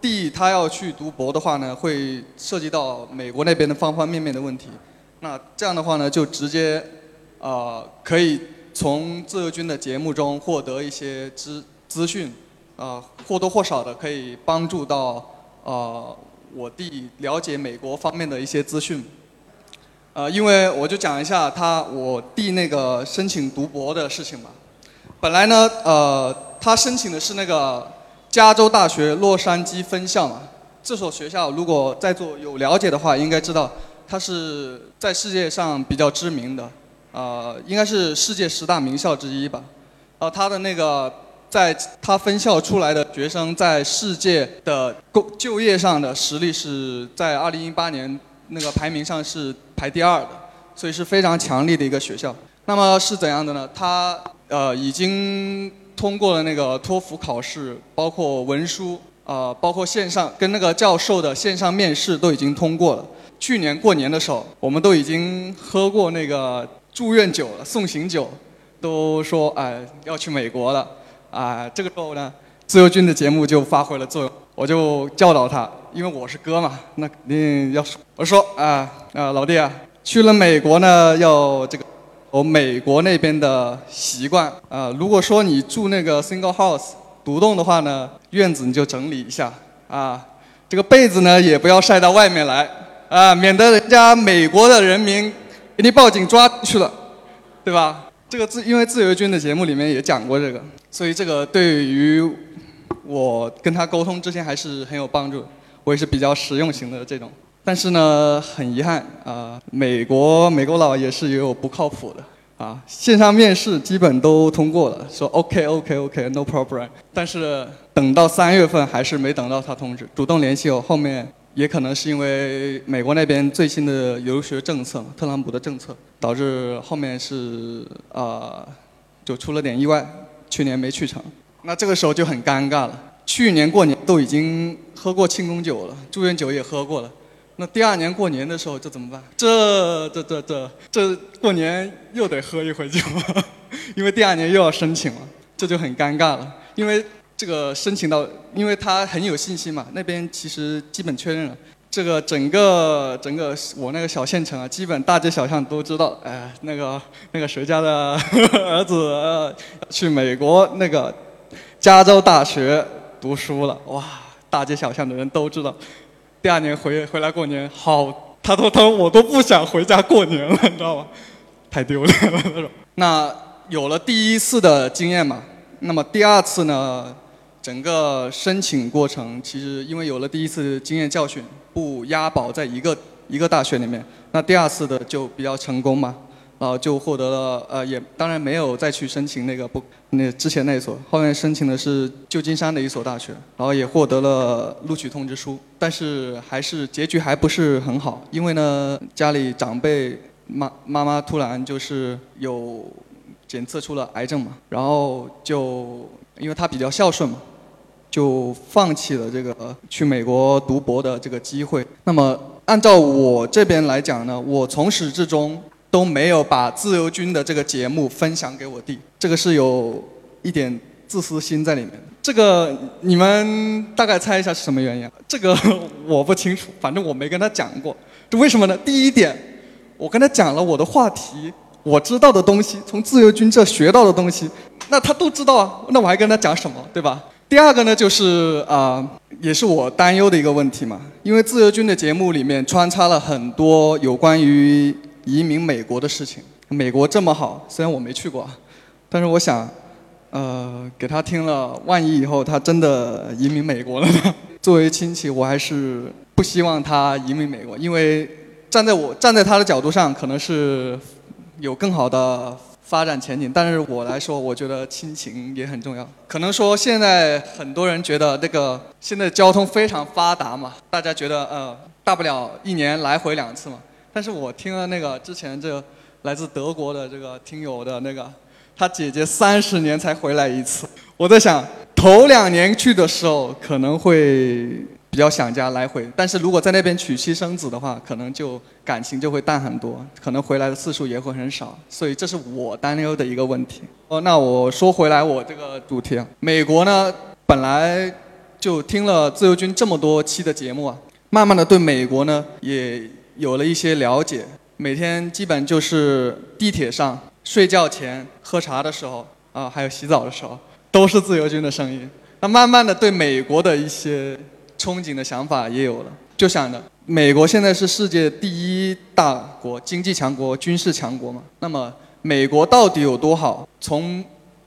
Speaker 3: 弟他要去读博的话呢，会涉及到美国那边的方方面面的问题。那这样的话呢，就直接啊可以从自由军的节目中获得一些资资讯，啊或多或少的可以帮助到啊我弟了解美国方面的一些资讯。呃，因为我就讲一下他我弟那个申请读博的事情吧。本来呢，呃，他申请的是那个加州大学洛杉矶分校嘛。这所学校如果在座有了解的话，应该知道它是在世界上比较知名的，呃，应该是世界十大名校之一吧。呃，他的那个在他分校出来的学生，在世界的工就业上的实力是在二零一八年。那个排名上是排第二的，所以是非常强力的一个学校。那么是怎样的呢？他呃已经通过了那个托福考试，包括文书啊，包括线上跟那个教授的线上面试都已经通过了。去年过年的时候，我们都已经喝过那个住院酒了，送行酒，都说哎要去美国了。啊，这个时候呢，自由军的节目就发挥了作用。我就教导他，因为我是哥嘛，那肯定要说。我说啊啊，老弟啊，去了美国呢，要这个我美国那边的习惯啊。如果说你住那个 single house 独栋的话呢，院子你就整理一下啊。这个被子呢，也不要晒到外面来啊，免得人家美国的人民给你报警抓去了，对吧？这个自因为自由军的节目里面也讲过这个，所以这个对于。我跟他沟通之前还是很有帮助，我也是比较实用型的这种。但是呢，很遗憾啊，美国美国佬也是也有不靠谱的啊。线上面试基本都通过了，说 OK OK OK No problem。但是等到三月份还是没等到他通知，主动联系我，后面也可能是因为美国那边最新的留学政策，特朗普的政策，导致后面是啊就出了点意外，去年没去成。那这个时候就很尴尬了。去年过年都已经喝过庆功酒了，住院酒也喝过了。那第二年过年的时候这怎么办？这这这这这过年又得喝一回酒，因为第二年又要申请了，这就很尴尬了。因为这个申请到，因为他很有信心嘛，那边其实基本确认了。这个整个整个我那个小县城啊，基本大街小巷都知道，哎，那个那个谁家的 儿子去美国那个。加州大学读书了，哇！大街小巷的人都知道。第二年回回来过年，好，他说他说我都不想回家过年了，你知道吗？太丢脸了那种。那有了第一次的经验嘛，那么第二次呢？整个申请过程其实因为有了第一次经验教训，不押宝在一个一个大学里面，那第二次的就比较成功嘛。然后就获得了，呃，也当然没有再去申请那个不，那之前那所，后面申请的是旧金山的一所大学，然后也获得了录取通知书，但是还是结局还不是很好，因为呢，家里长辈妈妈妈突然就是有检测出了癌症嘛，然后就因为他比较孝顺嘛，就放弃了这个去美国读博的这个机会。那么按照我这边来讲呢，我从始至终。都没有把自由军的这个节目分享给我弟，这个是有一点自私心在里面。这个你们大概猜一下是什么原因？这个我不清楚，反正我没跟他讲过。这为什么呢？第一点，我跟他讲了我的话题，我知道的东西，从自由军这学到的东西，那他都知道啊，那我还跟他讲什么，对吧？第二个呢，就是啊，也是我担忧的一个问题嘛，因为自由军的节目里面穿插了很多有关于移民美国的事情。美国这么好，虽然我没去过，但是我想，呃，给他听了，万一以后他真的移民美国了呢？作为亲戚，我还是不希望他移民美国，因为站在我站在他的角度上，可能是有更好的。发展前景，但是我来说，我觉得亲情也很重要。可能说现在很多人觉得这个现在交通非常发达嘛，大家觉得呃大不了一年来回两次嘛。但是我听了那个之前这来自德国的这个听友的那个，他姐姐三十年才回来一次。我在想，头两年去的时候可能会。比较想家来回，但是如果在那边娶妻生子的话，可能就感情就会淡很多，可能回来的次数也会很少，所以这是我担忧的一个问题。哦，那我说回来，我这个主题啊，美国呢，本来就听了自由军这么多期的节目啊，慢慢的对美国呢也有了一些了解，每天基本就是地铁上、睡觉前、喝茶的时候啊，还有洗澡的时候，都是自由军的声音。那慢慢的对美国的一些。憧憬的想法也有了，就想着美国现在是世界第一大国，经济强国、军事强国嘛。那么美国到底有多好？从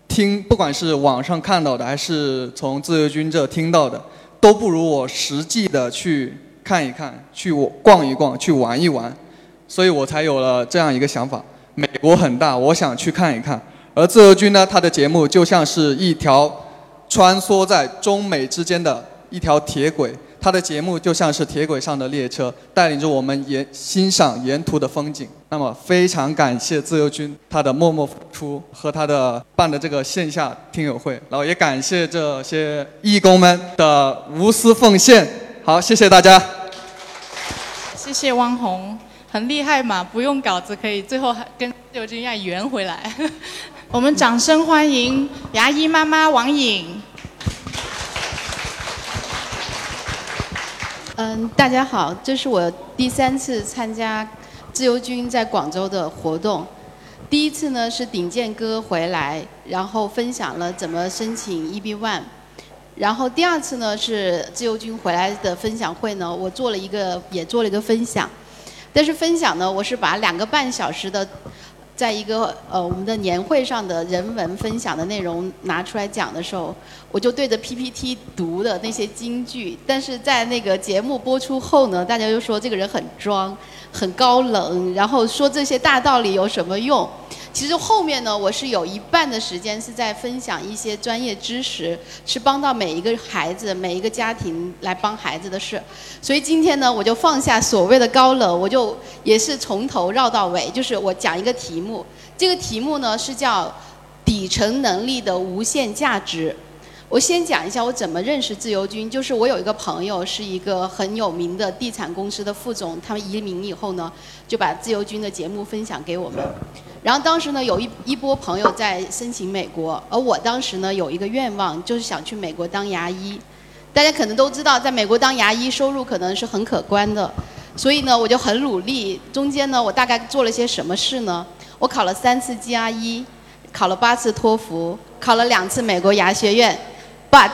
Speaker 3: 听不管是网上看到的，还是从自由军这听到的，都不如我实际的去看一看、去逛一逛、去玩一玩。所以我才有了这样一个想法：美国很大，我想去看一看。而自由军呢，它的节目就像是一条穿梭在中美之间的。一条铁轨，它的节目就像是铁轨上的列车，带领着我们沿欣赏沿途的风景。那么，非常感谢自由军他的默默付出和他的办的这个线下听友会，然后也感谢这些义工们的无私奉献。好，谢谢大家。
Speaker 1: 谢谢汪红，很厉害嘛，不用稿子可以最后跟自由军一样圆回来。我们掌声欢迎牙医妈妈王颖。
Speaker 4: 嗯，大家好，这是我第三次参加自由军在广州的活动。第一次呢是顶剑哥回来，然后分享了怎么申请 EB One。然后第二次呢是自由军回来的分享会呢，我做了一个也做了一个分享。但是分享呢，我是把两个半小时的。在一个呃我们的年会上的人文分享的内容拿出来讲的时候，我就对着 PPT 读的那些金句，但是在那个节目播出后呢，大家就说这个人很装，很高冷，然后说这些大道理有什么用？其实后面呢，我是有一半的时间是在分享一些专业知识，是帮到每一个孩子、每一个家庭来帮孩子的事。所以今天呢，我就放下所谓的高冷，我就也是从头绕到尾，就是我讲一个题目。这个题目呢是叫底层能力的无限价值。我先讲一下我怎么认识自由军，就是我有一个朋友是一个很有名的地产公司的副总，他们移民以后呢，就把自由军的节目分享给我们。然后当时呢，有一一波朋友在申请美国，而我当时呢有一个愿望，就是想去美国当牙医。大家可能都知道，在美国当牙医收入可能是很可观的，所以呢我就很努力。中间呢我大概做了些什么事呢？我考了三次 GRE，考了八次托福，考了两次美国牙学院。But，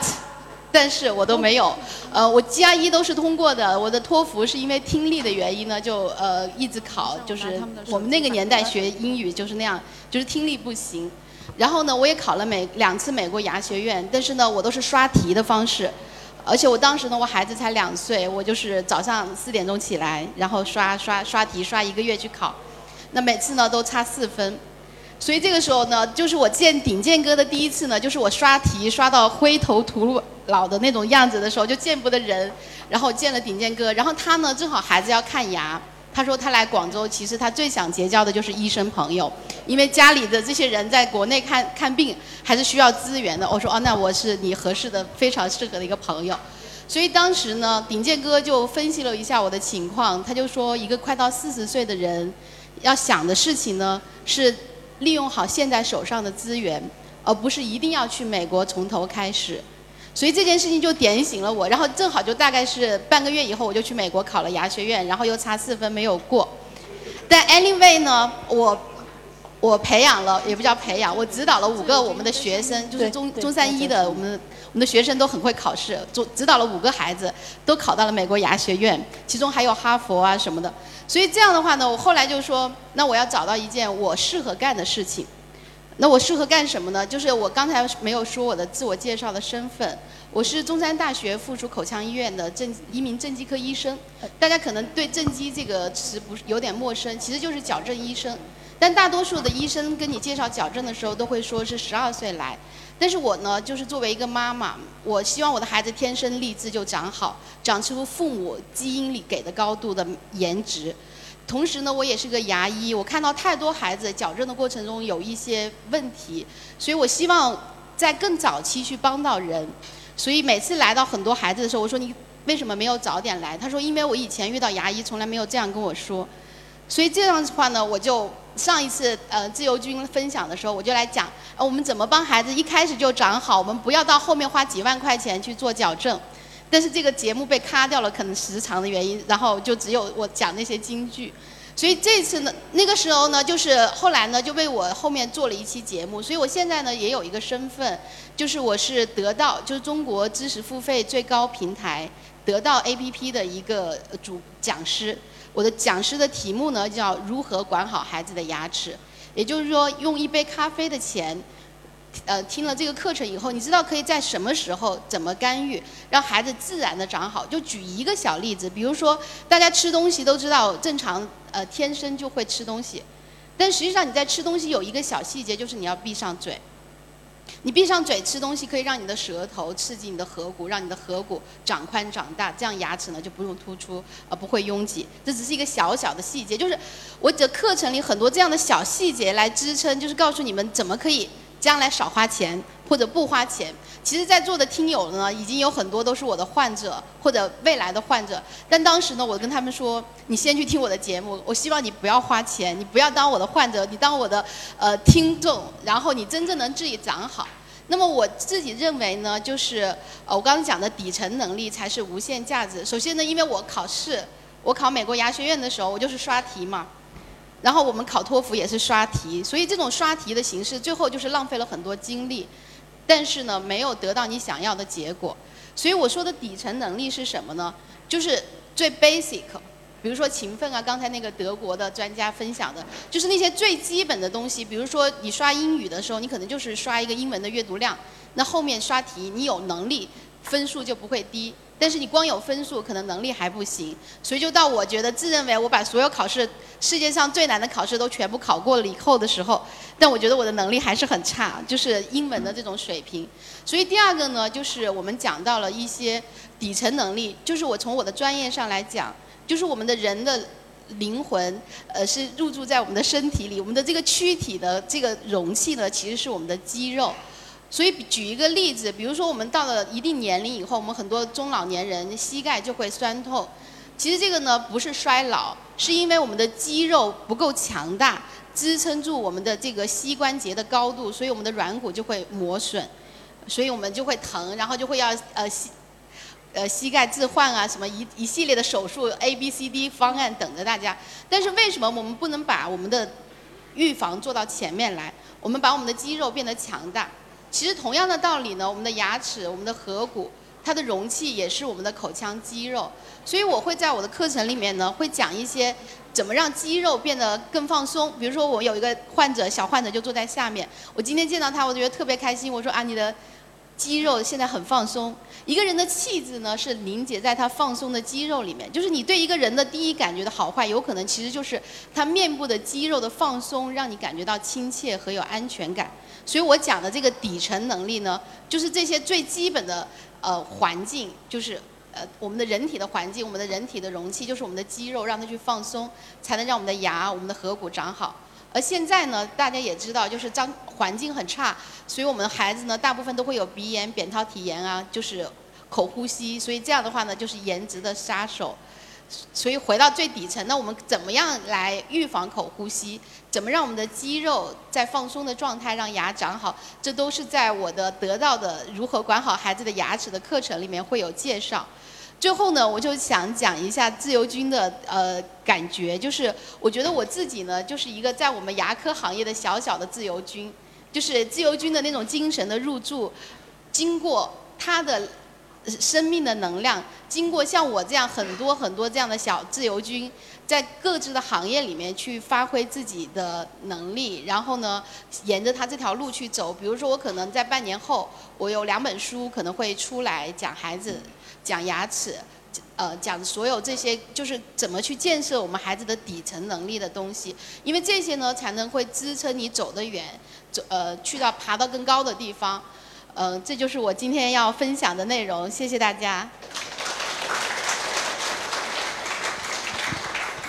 Speaker 4: 但是我都没有，呃，我 GRE 都是通过的，我的托福是因为听力的原因呢，就呃一直考，就是我们那个年代学英语就是那样，就是听力不行。然后呢，我也考了美两次美国牙学院，但是呢，我都是刷题的方式，而且我当时呢，我孩子才两岁，我就是早上四点钟起来，然后刷刷刷题，刷一个月去考，那每次呢都差四分。所以这个时候呢，就是我见顶剑哥的第一次呢，就是我刷题刷到灰头土老的那种样子的时候，就见不得人。然后见了顶剑哥，然后他呢正好孩子要看牙，他说他来广州，其实他最想结交的就是医生朋友，因为家里的这些人在国内看看病还是需要资源的。我说哦，那我是你合适的、非常适合的一个朋友。所以当时呢，顶剑哥就分析了一下我的情况，他就说一个快到四十岁的人，要想的事情呢是。利用好现在手上的资源，而不是一定要去美国从头开始。所以这件事情就点醒了我，然后正好就大概是半个月以后，我就去美国考了牙学院，然后又差四分没有过。但 anyway 呢，我我培养了，也不叫培养，我指导了五个我们的学生，就是中中山一的，我们我们的学生都很会考试，指指导了五个孩子，都考到了美国牙学院，其中还有哈佛啊什么的。所以这样的话呢，我后来就说，那我要找到一件我适合干的事情。那我适合干什么呢？就是我刚才没有说我的自我介绍的身份，我是中山大学附属口腔医院的正一名正畸科医生。大家可能对正畸这个词不是有点陌生，其实就是矫正医生。但大多数的医生跟你介绍矫正的时候，都会说是十二岁来。但是我呢，就是作为一个妈妈，我希望我的孩子天生丽质就长好，长出父母基因里给的高度的颜值。同时呢，我也是个牙医，我看到太多孩子矫正的过程中有一些问题，所以我希望在更早期去帮到人。所以每次来到很多孩子的时候，我说你为什么没有早点来？他说因为我以前遇到牙医从来没有这样跟我说。所以这样的话呢，我就上一次呃自由军分享的时候，我就来讲，我们怎么帮孩子一开始就长好，我们不要到后面花几万块钱去做矫正。但是这个节目被卡掉了，可能时长的原因，然后就只有我讲那些京剧。所以这次呢，那个时候呢，就是后来呢，就为我后面做了一期节目。所以我现在呢，也有一个身份，就是我是得到，就是中国知识付费最高平台得到 APP 的一个主讲师。我的讲师的题目呢，叫如何管好孩子的牙齿，也就是说，用一杯咖啡的钱。呃，听了这个课程以后，你知道可以在什么时候怎么干预，让孩子自然的长好。就举一个小例子，比如说大家吃东西都知道，正常呃天生就会吃东西，但实际上你在吃东西有一个小细节，就是你要闭上嘴。你闭上嘴吃东西，可以让你的舌头刺激你的颌骨，让你的颌骨长宽长大，这样牙齿呢就不用突出，呃不会拥挤。这只是一个小小的细节，就是我的课程里很多这样的小细节来支撑，就是告诉你们怎么可以。将来少花钱或者不花钱，其实，在座的听友呢，已经有很多都是我的患者或者未来的患者。但当时呢，我跟他们说：“你先去听我的节目，我希望你不要花钱，你不要当我的患者，你当我的呃听众，然后你真正能自己长好。”那么我自己认为呢，就是呃我刚刚讲的底层能力才是无限价值。首先呢，因为我考试，我考美国牙学院的时候，我就是刷题嘛。然后我们考托福也是刷题，所以这种刷题的形式最后就是浪费了很多精力，但是呢没有得到你想要的结果。所以我说的底层能力是什么呢？就是最 basic，比如说勤奋啊，刚才那个德国的专家分享的，就是那些最基本的东西。比如说你刷英语的时候，你可能就是刷一个英文的阅读量，那后面刷题你有能力，分数就不会低。但是你光有分数，可能能力还不行，所以就到我觉得自认为我把所有考试，世界上最难的考试都全部考过了以后的时候，但我觉得我的能力还是很差，就是英文的这种水平。所以第二个呢，就是我们讲到了一些底层能力，就是我从我的专业上来讲，就是我们的人的灵魂，呃，是入住在我们的身体里，我们的这个躯体的这个容器呢，其实是我们的肌肉。所以举一个例子，比如说我们到了一定年龄以后，我们很多中老年人膝盖就会酸痛。其实这个呢不是衰老，是因为我们的肌肉不够强大，支撑住我们的这个膝关节的高度，所以我们的软骨就会磨损，所以我们就会疼，然后就会要呃膝呃膝盖置换啊，什么一一系列的手术 A B C D 方案等着大家。但是为什么我们不能把我们的预防做到前面来？我们把我们的肌肉变得强大。其实同样的道理呢，我们的牙齿、我们的颌骨，它的容器也是我们的口腔肌肉。所以我会在我的课程里面呢，会讲一些怎么让肌肉变得更放松。比如说我有一个患者，小患者就坐在下面，我今天见到他，我就觉得特别开心。我说啊，你的。肌肉现在很放松，一个人的气质呢是凝结在他放松的肌肉里面。就是你对一个人的第一感觉的好坏，有可能其实就是他面部的肌肉的放松，让你感觉到亲切和有安全感。所以我讲的这个底层能力呢，就是这些最基本的呃环境，就是呃我们的人体的环境，我们的人体的容器，就是我们的肌肉，让它去放松，才能让我们的牙、我们的颌骨长好。而现在呢，大家也知道，就是脏环境很差，所以我们孩子呢，大部分都会有鼻炎、扁桃体炎啊，就是口呼吸，所以这样的话呢，就是颜值的杀手。所以回到最底层，那我们怎么样来预防口呼吸？怎么让我们的肌肉在放松的状态让牙长好？这都是在我的得到的如何管好孩子的牙齿的课程里面会有介绍。最后呢，我就想讲一下自由军的呃感觉，就是我觉得我自己呢，就是一个在我们牙科行业的小小的自由军，就是自由军的那种精神的入驻，经过他的生命的能量，经过像我这样很多很多这样的小自由军，在各自的行业里面去发挥自己的能力，然后呢，沿着他这条路去走。比如说，我可能在半年后，我有两本书可能会出来讲孩子。讲牙齿，呃，讲所有这些就是怎么去建设我们孩子的底层能力的东西，因为这些呢才能会支撑你走得远，走呃去到爬到更高的地方，嗯，这就是我今天要分享的内容，谢谢大家。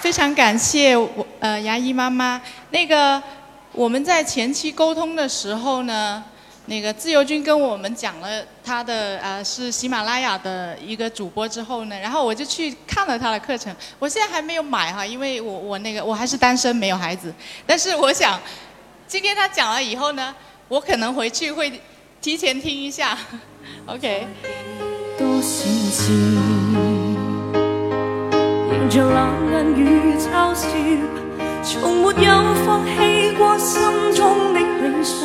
Speaker 1: 非常感谢我呃牙医妈妈，那个我们在前期沟通的时候呢。那个自由军跟我们讲了他的呃是喜马拉雅的一个主播之后呢，然后我就去看了他的课程。我现在还没有买哈，因为我我那个我还是单身没有孩子。但是我想，今天他讲了以后呢，我可能回去会提前听一下。OK。
Speaker 5: 多少次迎着冷眼与嘲笑，从没有放弃过心中的理想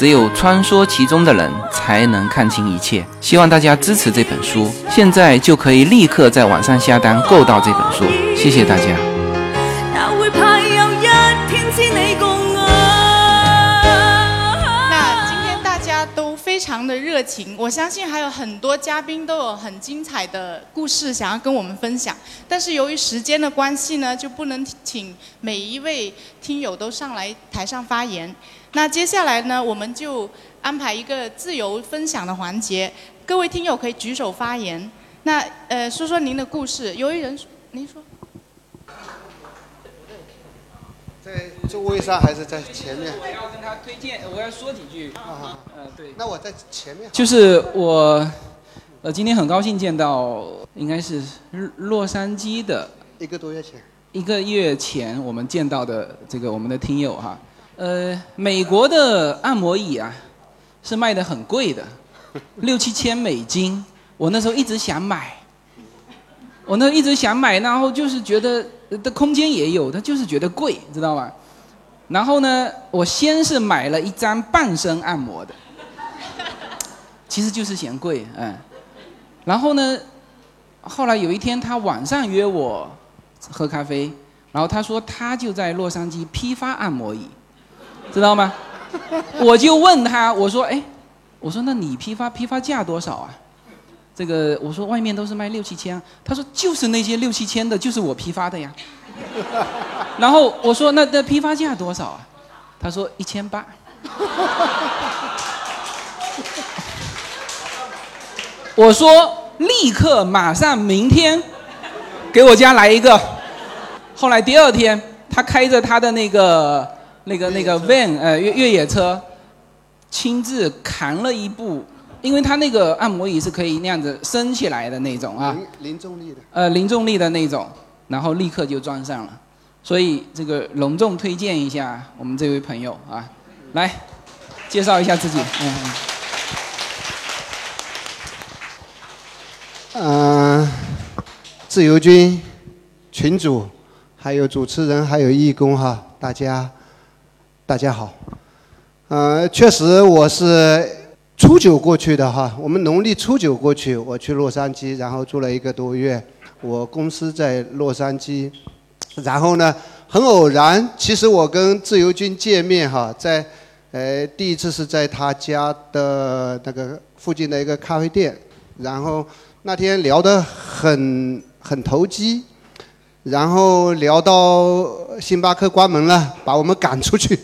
Speaker 5: 只有穿梭其中的人才能看清一切。希望大家支持这本书，现在就可以立刻在网上下单购到这本书。谢谢大家。
Speaker 1: 那今天大家都非常的热情，我相信还有很多嘉宾都有很精彩的故事想要跟我们分享。但是由于时间的关系呢，就不能请每一位听友都上来台上发言。那接下来呢，我们就安排一个自由分享的环节，各位听友可以举手发言。那呃，说说您的故事。有一人，您说。
Speaker 6: 在座位上还是在前面？
Speaker 7: 我要跟他推荐，我要说几句。啊
Speaker 6: 嗯，对。那我在前面。
Speaker 7: 就是我，呃，今天很高兴见到，应该是洛杉矶的。
Speaker 6: 一个多月前。
Speaker 7: 一个月前我们见到的这个我们的听友哈。呃，美国的按摩椅啊，是卖的很贵的，六七千美金。我那时候一直想买，我那一直想买，然后就是觉得的空间也有，他就是觉得贵，知道吧？然后呢，我先是买了一张半身按摩的，其实就是嫌贵，嗯。然后呢，后来有一天他晚上约我喝咖啡，然后他说他就在洛杉矶批发按摩椅。知道吗？我就问他，我说，哎，我说那你批发批发价多少啊？这个我说外面都是卖六七千，他说就是那些六七千的，就是我批发的呀。然后我说那那批发价多少啊？他说一千八。我说立刻马上明天给我家来一个。后来第二天他开着他的那个。那个那个 van 呃越越野车，亲自扛了一部，因为他那个按摩椅是可以那样子升起来的那种啊，
Speaker 6: 零零重力的，
Speaker 7: 呃零重力的那种，然后立刻就装上了，所以这个隆重推荐一下我们这位朋友啊，来介绍一下自己，嗯
Speaker 6: 嗯，自由军群主，还有主持人，还有义工哈，大家。大家好，呃，确实我是初九过去的哈，我们农历初九过去，我去洛杉矶，然后住了一个多月，我公司在洛杉矶，然后呢，很偶然，其实我跟自由军见面哈，在，呃，第一次是在他家的那个附近的一个咖啡店，然后那天聊得很很投机，然后聊到星巴克关门了，把我们赶出去。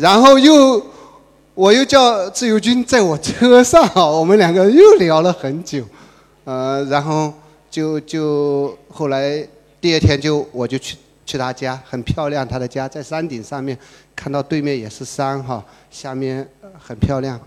Speaker 6: 然后又我又叫自由军在我车上，我们两个又聊了很久，呃，然后就就后来第二天就我就去去他家，很漂亮，他的家在山顶上面，看到对面也是山哈，下面很漂亮。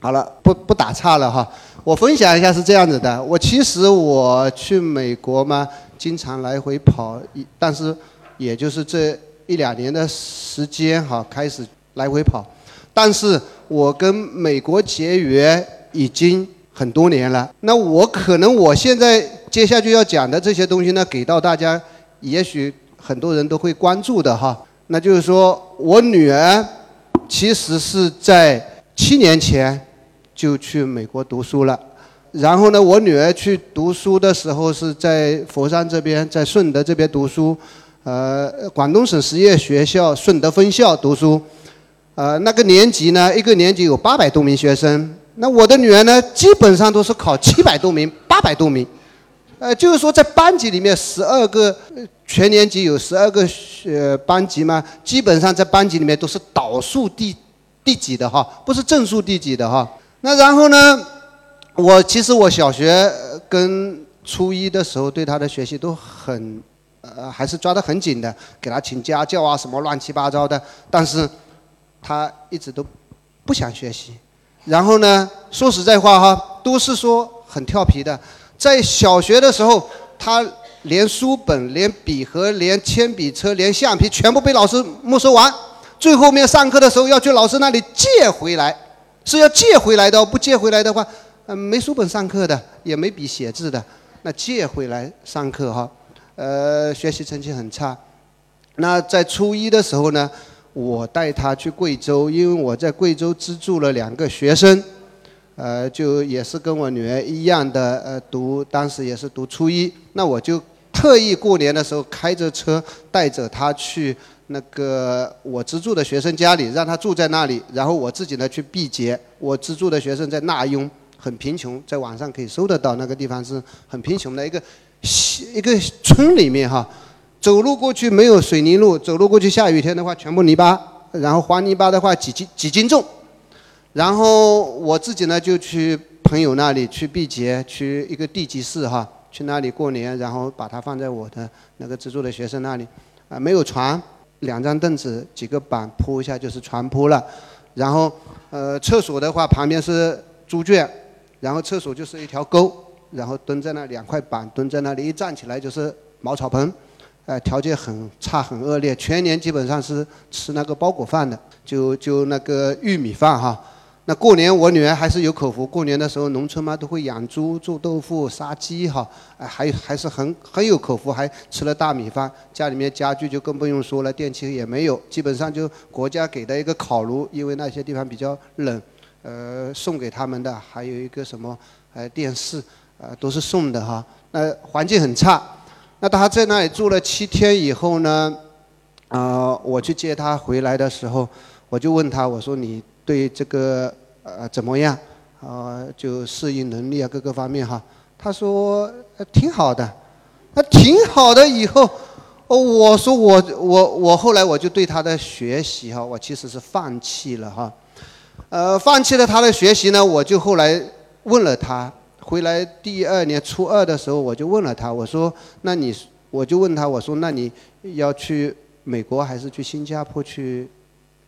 Speaker 6: 好了，不不打岔了哈。我分享一下是这样子的，我其实我去美国嘛，经常来回跑，但是也就是这一两年的时间哈，开始来回跑。但是我跟美国结缘已经很多年了。那我可能我现在接下去要讲的这些东西呢，给到大家，也许很多人都会关注的哈。那就是说我女儿其实是在七年前。就去美国读书了，然后呢，我女儿去读书的时候是在佛山这边，在顺德这边读书，呃，广东省实验学校顺德分校读书，呃，那个年级呢，一个年级有八百多名学生，那我的女儿呢，基本上都是考七百多名、八百多名，呃，就是说在班级里面十二个全年级有十二个呃班级嘛，基本上在班级里面都是倒数第第几的哈，不是正数第几的哈。那然后呢？我其实我小学跟初一的时候对他的学习都很，呃，还是抓得很紧的，给他请家教啊，什么乱七八糟的。但是，他一直都不想学习。然后呢，说实在话哈，都是说很调皮的。在小学的时候，他连书本、连笔盒、连铅笔车、连橡皮全部被老师没收完，最后面上课的时候要去老师那里借回来。是要借回来的，不借回来的话，嗯，没书本上课的，也没笔写字的，那借回来上课哈，呃，学习成绩很差。那在初一的时候呢，我带他去贵州，因为我在贵州资助了两个学生，呃，就也是跟我女儿一样的，呃，读当时也是读初一，那我就特意过年的时候开着车带着他去。那个我资助的学生家里，让他住在那里，然后我自己呢去毕节。我资助的学生在纳雍，很贫穷，在网上可以搜得到，那个地方是很贫穷的一个一个村里面哈，走路过去没有水泥路，走路过去下雨天的话全部泥巴，然后黄泥巴的话几斤几斤重，然后我自己呢就去朋友那里去毕节，去一个地级市哈，去那里过年，然后把它放在我的那个资助的学生那里，啊没有床。两张凳子，几个板铺一下就是床铺了，然后，呃，厕所的话旁边是猪圈，然后厕所就是一条沟，然后蹲在那两块板蹲在那里，一站起来就是茅草棚，呃，条件很差很恶劣，全年基本上是吃那个包裹饭的，就就那个玉米饭哈。那过年我女儿还是有口福，过年的时候农村嘛都会养猪、做豆腐、杀鸡哈，哎还还是很很有口福，还吃了大米饭。家里面家具就更不用说了，电器也没有，基本上就国家给的一个烤炉，因为那些地方比较冷，呃送给他们的还有一个什么呃电视，呃都是送的哈。那环境很差，那他在那里住了七天以后呢，啊我去接他回来的时候，我就问他我说你。对这个呃怎么样？啊，就适应能力啊各个方面哈。他说挺好的，那挺好的。以后，哦，我说我我我后来我就对他的学习哈，我其实是放弃了哈。呃，放弃了他的学习呢，我就后来问了他。回来第二年初二的时候，我就问了他，我说那你我就问他，我说那你要去美国还是去新加坡去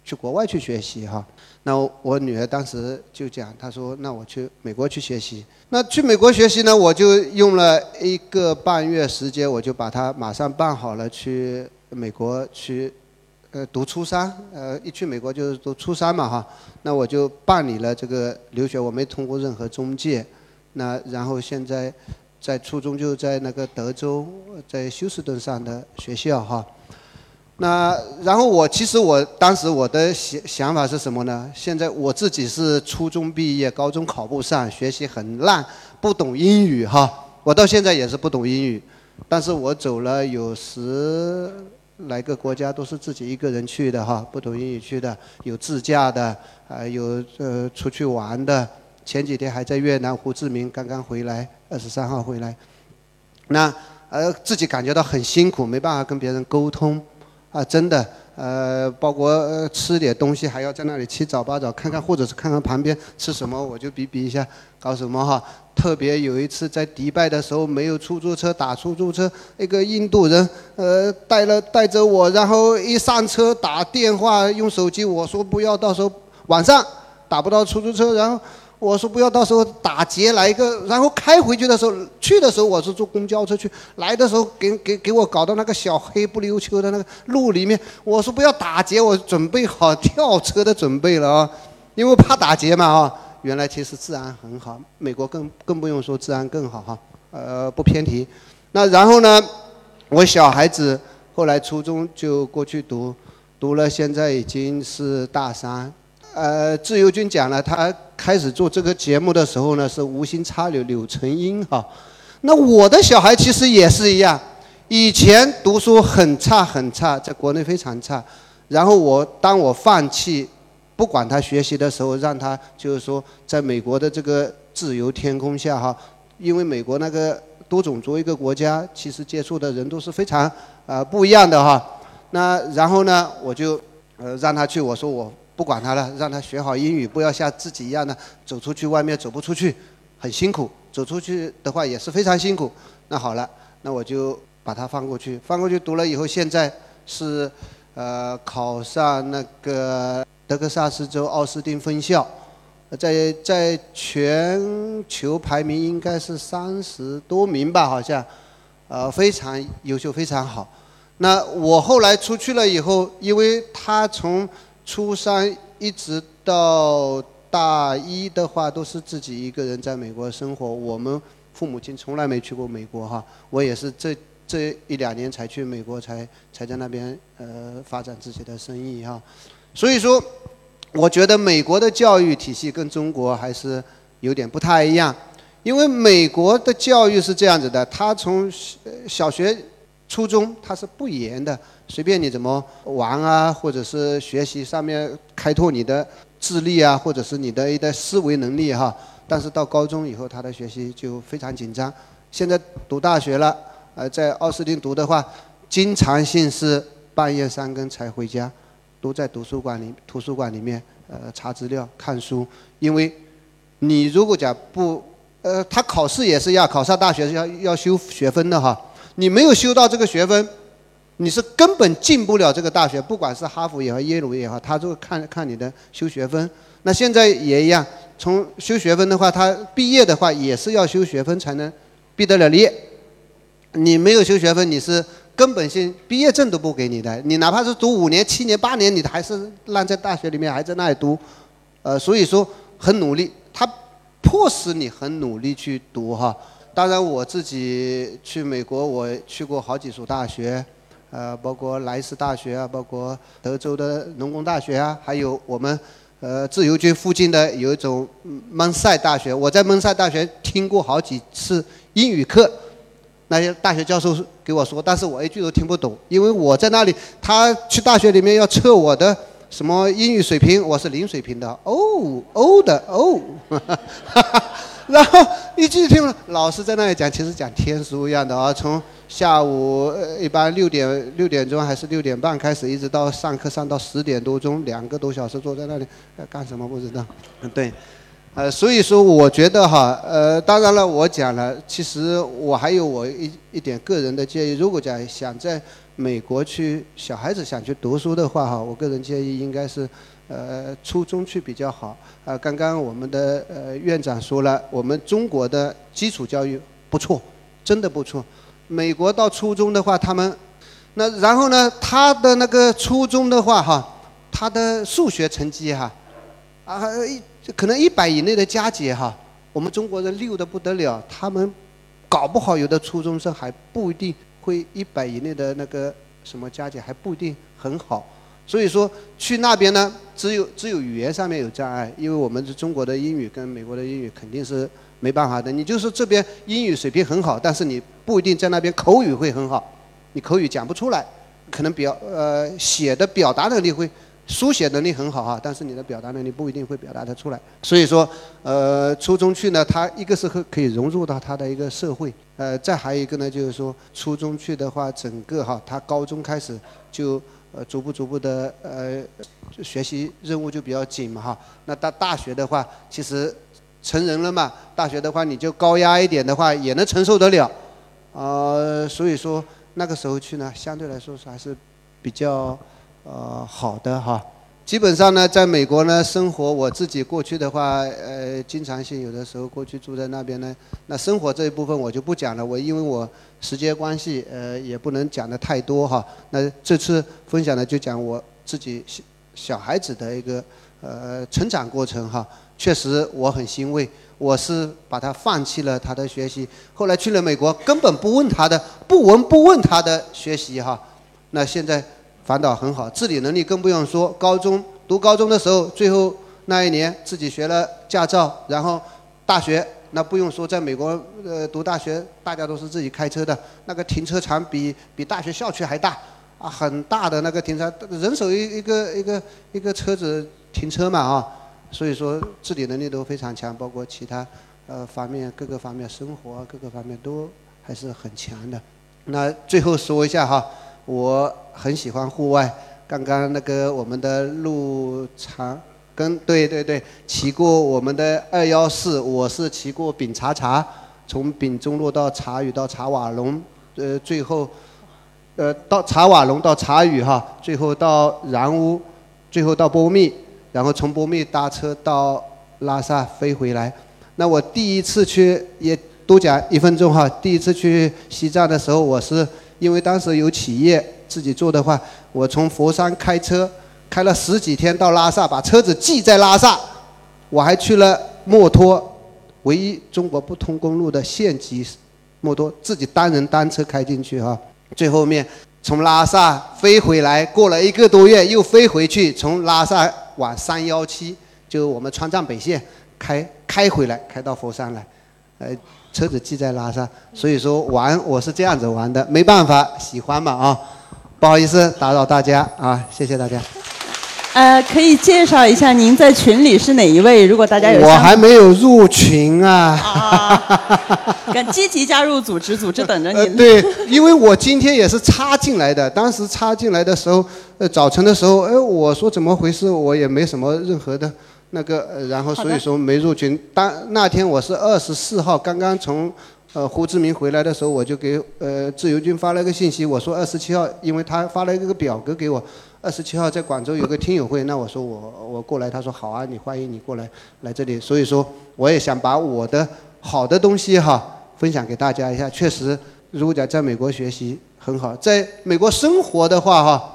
Speaker 6: 去国外去学习哈？那我女儿当时就讲，她说：“那我去美国去学习。那去美国学习呢，我就用了一个半月时间，我就把她马上办好了去美国去，呃，读初三。呃，一去美国就是读初三嘛，哈。那我就办理了这个留学，我没通过任何中介。那然后现在在初中就在那个德州，在休斯顿上的学校，哈。”那然后我其实我当时我的想想法是什么呢？现在我自己是初中毕业，高中考不上，学习很烂，不懂英语哈。我到现在也是不懂英语，但是我走了有十来个国家，都是自己一个人去的哈，不懂英语去的，有自驾的，啊有呃出去玩的。前几天还在越南胡志明刚刚回来，二十三号回来。那呃自己感觉到很辛苦，没办法跟别人沟通。啊，真的，呃，包括吃点东西还要在那里七早八早看看，或者是看看旁边吃什么，我就比比一下搞什么哈。特别有一次在迪拜的时候，没有出租车打出租车，一个印度人呃带了带着我，然后一上车打电话用手机，我说不要，到时候晚上打不到出租车，然后。我说不要，到时候打劫来一个，然后开回去的时候，去的时候我是坐公交车去，来的时候给给给我搞到那个小黑不溜秋的那个路里面。我说不要打劫，我准备好跳车的准备了啊，因为怕打劫嘛啊。原来其实治安很好，美国更更不用说治安更好哈，呃不偏题。那然后呢，我小孩子后来初中就过去读，读了现在已经是大三。呃，自由军讲了，他开始做这个节目的时候呢，是无心插柳柳成荫哈。那我的小孩其实也是一样，以前读书很差很差，在国内非常差。然后我当我放弃不管他学习的时候，让他就是说，在美国的这个自由天空下哈，因为美国那个多种族一个国家，其实接触的人都是非常啊不一样的哈。那然后呢，我就呃让他去，我说我。不管他了，让他学好英语，不要像自己一样的走出去外面走不出去，很辛苦。走出去的话也是非常辛苦。那好了，那我就把他放过去，放过去读了以后，现在是呃考上那个德克萨斯州奥斯汀分校，在在全球排名应该是三十多名吧，好像，呃非常优秀，非常好。那我后来出去了以后，因为他从初三一直到大一的话，都是自己一个人在美国生活。我们父母亲从来没去过美国哈，我也是这这一两年才去美国，才才在那边呃发展自己的生意哈。所以说，我觉得美国的教育体系跟中国还是有点不太一样，因为美国的教育是这样子的，他从小学。初中他是不严的，随便你怎么玩啊，或者是学习上面开拓你的智力啊，或者是你的一个思维能力哈。但是到高中以后，他的学习就非常紧张。现在读大学了，呃，在奥斯汀读的话，经常性是半夜三更才回家，都在图书馆里图书馆里面呃查资料看书。因为，你如果讲不，呃，他考试也是要考上大学要要修学分的哈。你没有修到这个学分，你是根本进不了这个大学，不管是哈佛也好，耶鲁也好，他都看看你的修学分。那现在也一样，从修学分的话，他毕业的话也是要修学分才能毕得了业。你没有修学分，你是根本性毕业证都不给你的。你哪怕是读五年、七年、八年，你还是烂在大学里面，还在那里读。呃，所以说很努力，他迫使你很努力去读哈。当然，我自己去美国，我去过好几所大学，呃，包括莱斯大学啊，包括德州的农工大学啊，还有我们呃自由军附近的有一种蒙塞大学。我在蒙塞大学听过好几次英语课，那些大学教授给我说，但是我一句都听不懂，因为我在那里，他去大学里面要测我的什么英语水平，我是零水平的，哦哦的哦。然后你继续听老师在那里讲，其实讲天书一样的啊，从下午一般六点六点钟还是六点半开始，一直到上课上到十点多钟，两个多小时坐在那里干什么不知道。嗯，对，呃，所以说我觉得哈，呃，当然了，我讲了，其实我还有我一一点个人的建议，如果讲想在美国去小孩子想去读书的话哈，我个人建议应该是。呃，初中去比较好。啊，刚刚我们的呃院长说了，我们中国的基础教育不错，真的不错。美国到初中的话，他们那然后呢，他的那个初中的话哈，他的数学成绩哈，啊一可能一百以内的加减哈，我们中国人溜的不得了，他们搞不好有的初中生还不一定会一百以内的那个什么加减还不一定很好。所以说去那边呢，只有只有语言上面有障碍，因为我们是中国的英语跟美国的英语肯定是没办法的。你就是这边英语水平很好，但是你不一定在那边口语会很好，你口语讲不出来，可能表呃写的表达能力会，书写能力很好哈，但是你的表达能力不一定会表达得出来。所以说，呃，初中去呢，他一个是可可以融入到他的一个社会，呃，再还有一个呢，就是说初中去的话，整个哈，他高中开始就。呃逐步逐步的呃学习任务就比较紧嘛哈。那到大学的话，其实成人了嘛，大学的话你就高压一点的话也能承受得了，呃，所以说那个时候去呢，相对来说是还是比较呃好的哈。基本上呢，在美国呢生活，我自己过去的话，呃，经常性有的时候过去住在那边呢。那生活这一部分我就不讲了，我因为我时间关系，呃，也不能讲的太多哈。那这次分享的就讲我自己小小孩子的一个呃成长过程哈。确实我很欣慰，我是把他放弃了他的学习，后来去了美国，根本不问他的，不闻不问他的学习哈。那现在。反倒很好，自理能力更不用说。高中读高中的时候，最后那一年自己学了驾照，然后大学那不用说，在美国呃读大学，大家都是自己开车的。那个停车场比比大学校区还大啊，很大的那个停车，人手一一个一个一个车子停车嘛啊，所以说自理能力都非常强，包括其他呃方面各个方面生活各个方面都还是很强的。那最后说一下哈。我很喜欢户外，刚刚那个我们的陆长跟对对对骑过我们的二幺四，我是骑过丙察察，从丙中路到茶屿到茶瓦龙，呃最后，呃到茶瓦龙到茶屿哈，最后到然乌，最后到波密，然后从波密搭车到拉萨飞回来。那我第一次去也多讲一分钟哈，第一次去西藏的时候我是。因为当时有企业自己做的话，我从佛山开车开了十几天到拉萨，把车子寄在拉萨，我还去了墨脱，唯一中国不通公路的县级墨脱，自己单人单车开进去哈。最后面从拉萨飞回来，过了一个多月又飞回去，从拉萨往三幺七，就我们川藏北线开开回来，开到佛山来，呃。车子寄在拉萨，所以说玩我是这样子玩的，没办法，喜欢嘛啊，不好意思打扰大家啊，谢谢大家。
Speaker 4: 呃，可以介绍一下您在群里是哪一位？如果大家有
Speaker 6: 我还没有入群啊。
Speaker 4: 啊，敢积极加入组织，组织等着您。
Speaker 6: 对，因为我今天也是插进来的，当时插进来的时候，呃，早晨的时候，哎，我说怎么回事？我也没什么任何的。那个，然后所以说没入群。当那天我是二十四号刚刚从呃胡志明回来的时候，我就给呃自由军发了个信息，我说二十七号，因为他发了一个表格给我，二十七号在广州有个听友会，那我说我我过来，他说好啊，你欢迎你过来来这里。所以说我也想把我的好的东西哈分享给大家一下。确实，如果讲在美国学习很好，在美国生活的话哈。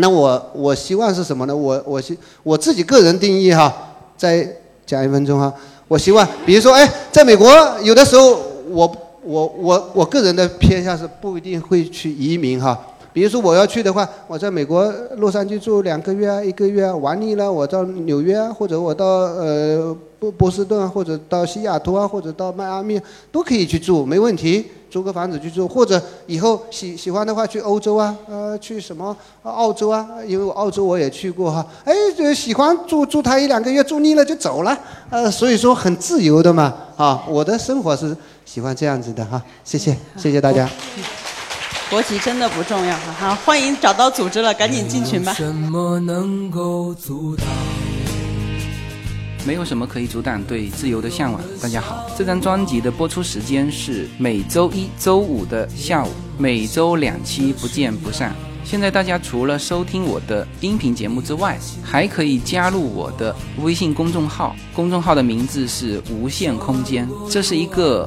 Speaker 6: 那我我希望是什么呢？我我希我自己个人定义哈，再讲一分钟哈。我希望，比如说，哎，在美国有的时候，我我我我个人的偏向是不一定会去移民哈。比如说我要去的话，我在美国洛杉矶住两个月啊，一个月啊，玩腻了，我到纽约啊，或者我到呃波波士顿啊，或者到西雅图啊，或者到迈阿密都可以去住，没问题。租个房子去住，或者以后喜喜欢的话去欧洲啊，呃，去什么澳洲啊？因为我澳洲我也去过哈。哎，就喜欢住住他一两个月，住腻了就走了。呃，所以说很自由的嘛。啊，我的生活是喜欢这样子的哈。谢谢，谢谢大家。
Speaker 4: 国籍真的不重要哈。好，欢迎找到组织了，赶紧进群吧。
Speaker 7: 什么能够阻挡没有什么可以阻挡对自由的向往。大家好，这张专辑的播出时间是每周一周五的下午，每周两期，不见不散。现在大家除了收听我的音频节目之外，还可以加入我的微信公众号，公众号的名字是无限空间，这是一个。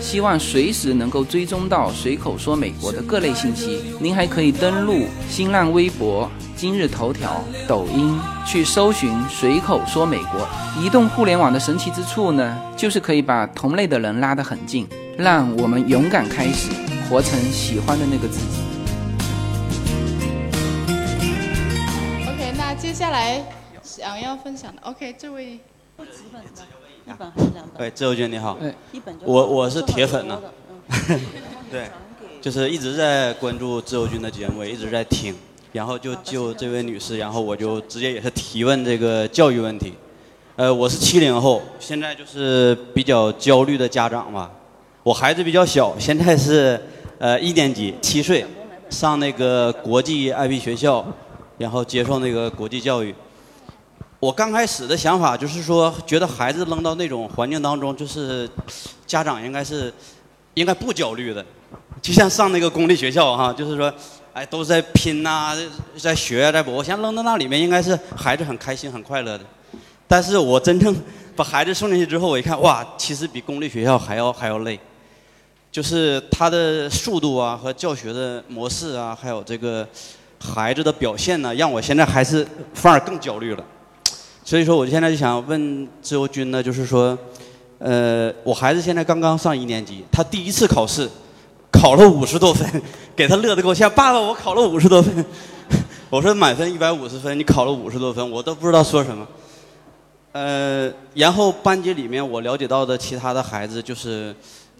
Speaker 7: 希望随时能够追踪到随口说美国的各类信息。您还可以登录新浪微博、今日头条、抖音去搜寻“随口说美国”。移动互联网的神奇之处呢，就是可以把同类的人拉得很近，让我们勇敢开始，活成喜欢的那个自己。
Speaker 1: OK，那接下来想要分享的？OK，这位。
Speaker 8: 一本还是两本？
Speaker 9: 喂，自由君你好。
Speaker 8: 一本就
Speaker 9: 我我是铁粉呢。
Speaker 8: 嗯
Speaker 9: 对，就是一直在关注自由军的节目，也一直在听。然后就就这位女士，然后我就直接也是提问这个教育问题。呃，我是七零后，现在就是比较焦虑的家长吧。我孩子比较小，现在是呃一年级，七岁，上那个国际 IB 学校，然后接受那个国际教育。我刚开始的想法就是说，觉得孩子扔到那种环境当中，就是家长应该是应该不焦虑的，就像上那个公立学校哈，就是说，哎，都在拼呐、在学，在补。我想扔到那里面，应该是孩子很开心、很快乐的。但是我真正把孩子送进去之后，我一看，哇，其实比公立学校还要还要累，就是他的速度啊和教学的模式啊，还有这个孩子的表现呢，让我现在还是反而更焦虑了。所以说，我现在就想问自由军呢，就是说，呃，我孩子现在刚刚上一年级，他第一次考试考了五十多分，给他乐得够呛。爸爸，我考了五十多分。我说满分一百五十分，你考了五十多分，我都不知道说什么。呃，然后班级里面我了解到的其他的孩子就是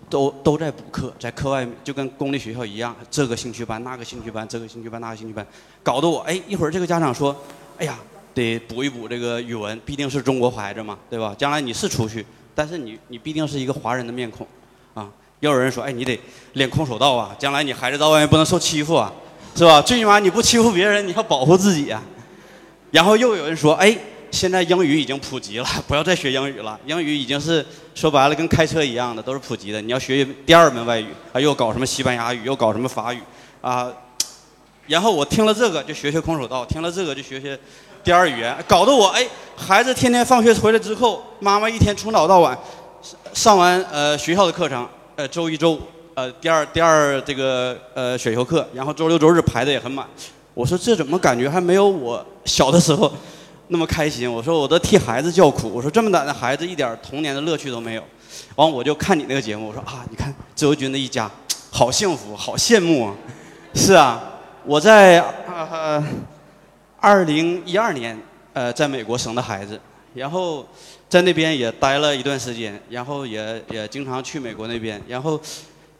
Speaker 9: 都都在补课，在课外就跟公立学校一样，这个兴趣班、那个兴趣班、这个兴趣班、那个兴趣班，搞得我哎一会儿这个家长说，哎呀，得补一补这个语文，毕竟是中国孩子嘛，对吧？将来你是出去，但是你你毕竟是一个华人的面孔，啊，又有人说，哎，你得练空手道啊，将来你孩子到外面不能受欺负啊，是吧？最起码你不欺负别人，你要保护自己啊。然后又有人说，哎。现在英语已经普及了，不要再学英语了。英语已经是说白了跟开车一样的，都是普及的。你要学第二门外语，啊，又搞什么西班牙语，又搞什么法语，啊。然后我听了这个就学学空手道，听了这个就学学第二语言，搞得我哎，孩子天天放学回来之后，妈妈一天从早到晚上上完呃学校的课程，呃周一周五呃第二第二这个呃选修课，然后周六周日排的也很满。我说这怎么感觉还没有我小的时候？那么开心，我说我都替孩子叫苦，我说这么大的孩子一点童年的乐趣都没有，完我就看你那个节目，我说啊，你看自由军的一家，好幸福，好羡慕啊，是啊，我在啊呃二零一二年呃在美国生的孩子，然后在那边也待了一段时间，然后也也经常去美国那边，然后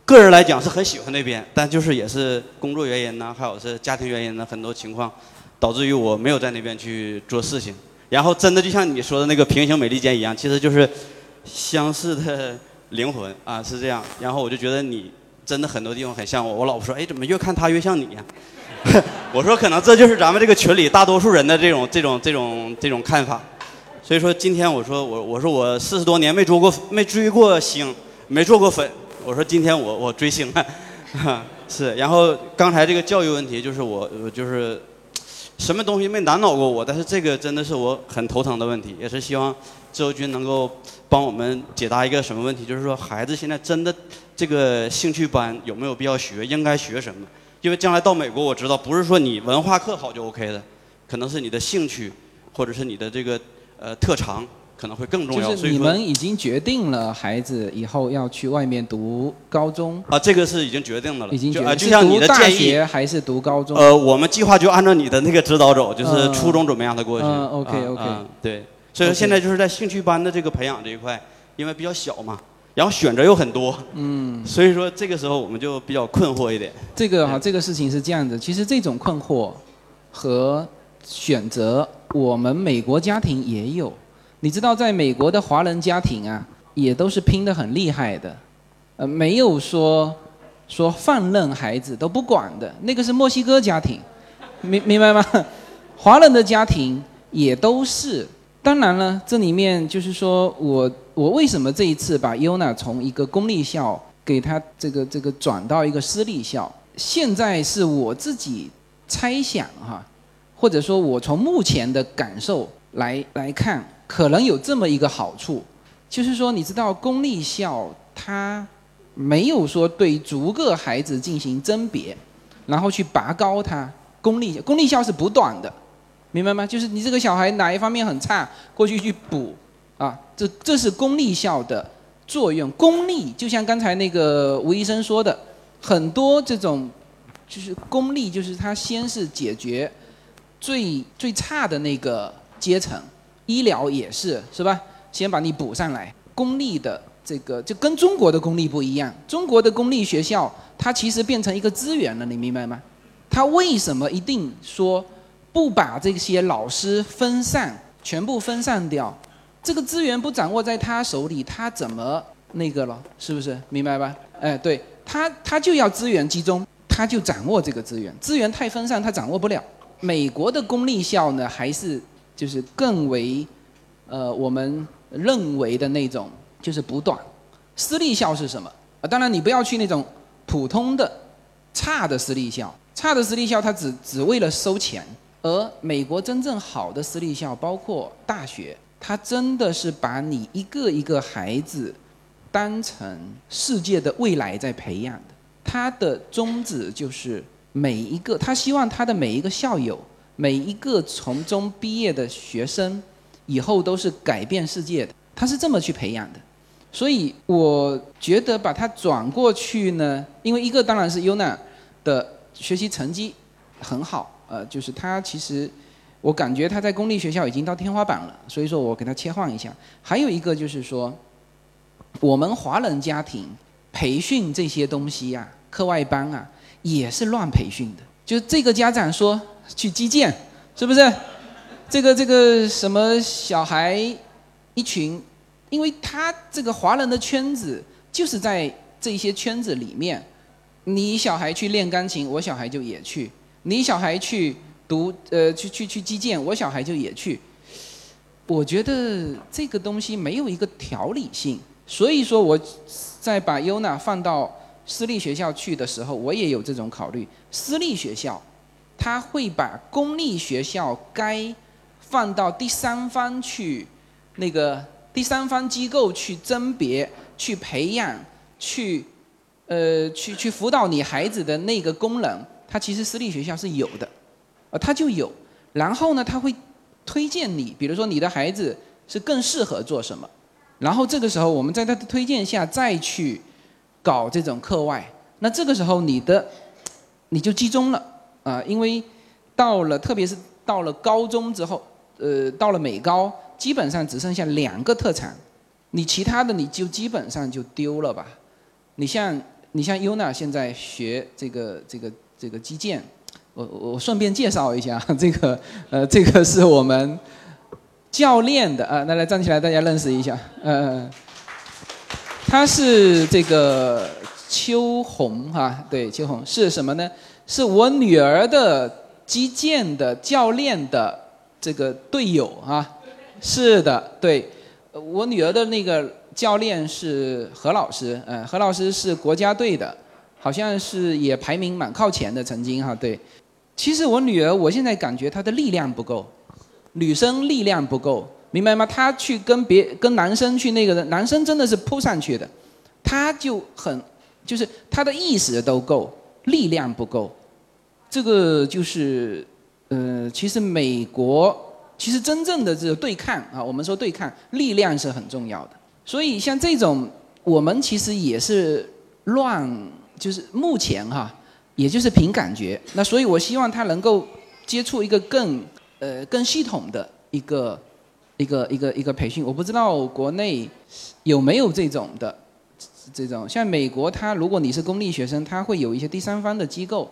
Speaker 9: 个人来讲是很喜欢那边，但就是也是工作原因呢，还有是家庭原因呢，很多情况。导致于我没有在那边去做事情，然后真的就像你说的那个平行美利坚一样，其实就是相似的 灵魂啊，是这样。然后我就觉得你真的很多地方很像我。我老婆说，哎，怎么越看他越像你呀？我说可能这就是咱们这个群里大多数人的这种这种这种这种看法。所以说今天我说我我说我四十多年没追过没追过星，没做过粉。我说今天我我追星了，是。然后刚才这个教育问题就是我就是。什么东西没难倒过我？但是这个真的是我很头疼的问题，也是希望自由军能够帮我们解答一个什么问题？就是说，孩子现在真的这个兴趣班有没有必要学？应该学什么？因为将来到美国，我知道不是说你文化课好就 OK 的，可能是你的兴趣，或者是你的这个呃特长。可能会更重要。
Speaker 7: 就是你们已经决定了孩子以后要去外面读高中
Speaker 9: 啊，这个是已经决定的了。
Speaker 7: 已经决
Speaker 9: 定。就像你的建
Speaker 7: 议，还是读高中？
Speaker 9: 呃，我们计划就按照你的那个指导走，就是初中准备让他过去。
Speaker 7: 嗯，OK OK。
Speaker 9: 对，所以说现在就是在兴趣班的这个培养这一块，因为比较小嘛，然后选择又很多。嗯。所以说这个时候我们就比较困惑一点。
Speaker 7: 这个哈，这个事情是这样子，其实这种困惑和选择，我们美国家庭也有。你知道，在美国的华人家庭啊，也都是拼得很厉害的，呃，没有说说放任孩子都不管的，那个是墨西哥家庭，明明白吗？华人的家庭也都是。当然了，这里面就是说我我为什么这一次把优娜从一个公立校给他这个这个转到一个私立校，现在是我自己猜想哈，或者说我从目前的感受来来看。可能有这么一个好处，就是说，你知道公立校它没有说对逐个孩子进行甄别，然后去拔高他。公立公立校是不断的，明白吗？就是你这个小孩哪一方面很差，过去去补啊。这这是公立校的作用。公立就像刚才那个吴医生说的，很多这种就是公立，就是他先是解决最最差的那个。阶层，医疗也是，是吧？先把你补上来。公立的这个就跟中国的公立不一样，中国的公立学校它其实变成一个资源了，你明白吗？它为什么一定说不把这些老师分散，全部分散掉？这个资源不掌握在他手里，他怎么那个了？是不是？明白吧？哎，对他，他就要资源集中，他就掌握这个资源。资源太分散，他掌握不了。美国的公立校呢，还是就是更为，呃，我们认为的那种就是补短。私立校是什么？啊，当然你不要去那种普通的差的私立校，差的私立校它只只为了收钱。而美国真正好的私立校，包括大学。他真的是把你一个一个孩子当成世界的未来在培养的。他的宗旨就是每一个，他希望他的每一个校友，每一个从中毕业的学生，以后都是改变世界的。他是这么去培养的。所以我觉得把他转过去呢，因为一个当然是优娜的学习成绩很好，呃，就是他其实。我感觉他在公立学校已经到天花板了，所以说我给他切换一下。还有一个就是说，我们华人家庭培训这些东西呀，课外班啊，也是乱培训的。就这个家长说去击剑，是不是？这个这个什么小孩一群，因为他这个华人的圈子就是在这些圈子里面，你小孩去练钢琴，我小孩就也去；你小孩去。读呃去去去击剑，我小孩就也去。我觉得这个东西没有一个条理性，所以说我在把优娜放到私立学校去的时候，我也有这种考虑。私立学校他会把公立学校该放到第三方去，那个第三方机构去甄别、去培养、去呃去去辅导你孩子的那个功能，他其实私立学校是有的。呃，他就有，然后呢，他会推荐你，比如说你的孩子是更适合做什么，然后这个时候我们在他的推荐下再去搞这种课外，那这个时候你的你就集中了。啊，因为到了特别是到了高中之后，呃，到了美高，基本上只剩下两个特长，你其他的你就基本上就丢了吧，你像你像优娜现在学这个这个这个击剑。我我顺便介绍一下，这个呃，这个是我们教练的啊，那来站起来，大家认识一下，呃，他是这个秋红哈，对，秋红是什么呢？是我女儿的击剑的教练的这个队友啊，是的，对，我女儿的那个教练是何老师，嗯，何老师是国家队的，好像是也排名蛮靠前的，曾经哈，对。其实我女儿，我现在感觉她的力量不够，女生力量不够，明白吗？她去跟别跟男生去那个的，男生真的是扑上去的，她就很，就是她的意识都够，力量不够，这个就是，呃，其实美国其实真正的这个对抗啊，我们说对抗，力量是很重要的，所以像这种，我们其实也是乱，就是目前哈。也就是凭感觉，那所以我希望他能够接触一个更呃更系统的一个一个一个一个培训。我不知道国内有没有这种的这种，像美国，他如果你是公立学生，他会有一些第三方的机构，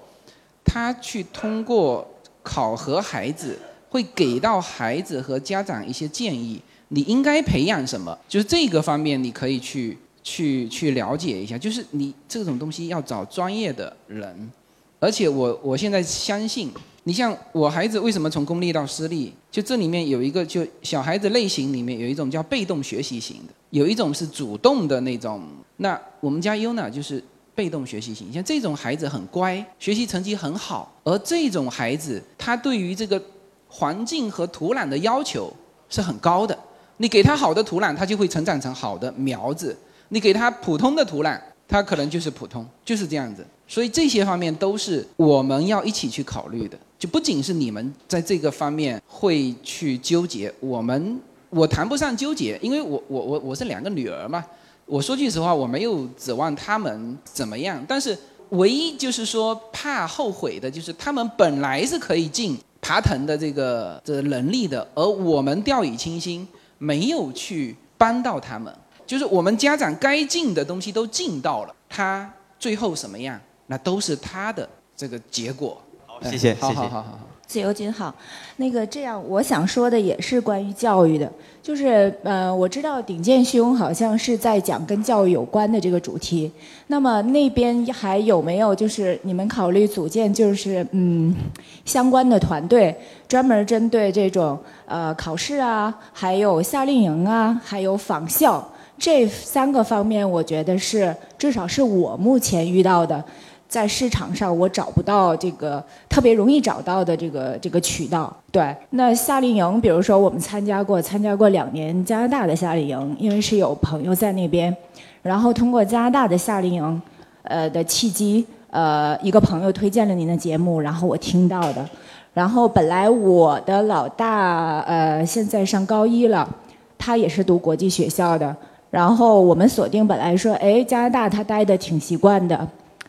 Speaker 7: 他去通过考核孩子，会给到孩子和家长一些建议，你应该培养什么，就是这个方面你可以去。去去了解一下，就是你这种东西要找专业的人，而且我我现在相信，你像我孩子为什么从公立到私立，就这里面有一个就小孩子类型里面有一种叫被动学习型的，有一种是主动的那种。那我们家优娜就是被动学习型，像这种孩子很乖，学习成绩很好，而这种孩子他对于这个环境和土壤的要求是很高的，你给他好的土壤，他就会成长成好的苗子。你给他普通的土壤，他可能就是普通，就是这样子。所以这些方面都是我们要一起去考虑的。就不仅是你们在这个方面会去纠结，我们我谈不上纠结，因为我我我我是两个女儿嘛。我说句实话，我没有指望他们怎么样。但是唯一就是说怕后悔的，就是他们本来是可以进爬藤的这个这能力的，而我们掉以轻心，没有去帮到他们。就是我们家长该尽的东西都尽到了，他最后什么样，那都是他的这个结果。
Speaker 9: 好，谢谢，
Speaker 7: 好
Speaker 9: 谢谢。
Speaker 7: 好好好。
Speaker 10: 自由君好，那个这样，我想说的也是关于教育的，就是呃，我知道鼎健兄好像是在讲跟教育有关的这个主题，那么那边还有没有就是你们考虑组建就是嗯相关的团队，专门针对这种呃考试啊，还有夏令营啊，还有仿效这三个方面，我觉得是至少是我目前遇到的。在市场上，我找不到这个特别容易找到的这个这个渠道。对，那夏令营，比如说我们参加过，参加过两年加拿大的夏令营，因为是有朋友在那边，然后通过加拿大的夏令营，呃的契机，呃一个朋友推荐了您的节目，然后我听到的，然后本来我的老大呃现在上高一了，他也是读国际学校的，然后我们锁定本来说，哎加拿大他待的挺习惯的。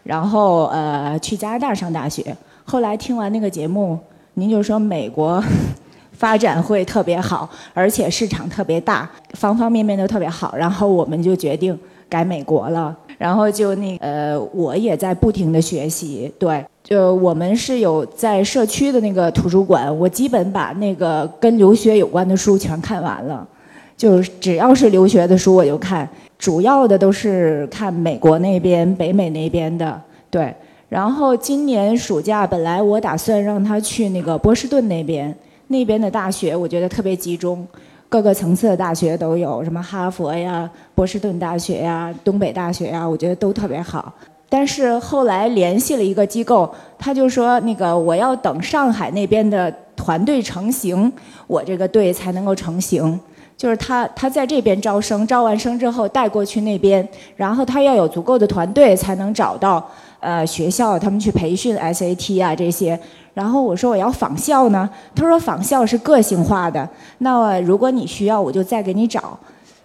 Speaker 10: 然后呃去加拿大上大学，后来听完那个节目，您就说美国 发展会特别好，而且市场特别大，方方面面都特别好。然后我们就决定改美国了。然后就那呃我也在不停的学习，对，就我们是有在社区的那个图书馆，我基本把那个跟留学有关的书全看完了，就是只要是留学的书我就看。主要的都是看美国那边、北美那边的，对。然后今年暑假本来我打算让他去那个波士顿那边，那边的大学我觉得特别集中，各个层次的大学都有，什么哈佛呀、波士顿大学呀、东北大学呀，我觉得都特别好。但是后来联系了一个机构，他就说那个我要等上海那边的团队成型，我这个队才能够成型。就是他，他在这边招生，招完生之后带过去那边，然后他要有足够的团队才能找到呃学校，他们去培训 SAT 啊这些。然后我说我要仿校呢，他说仿校是个性化的，那如果你需要，我就再给你找。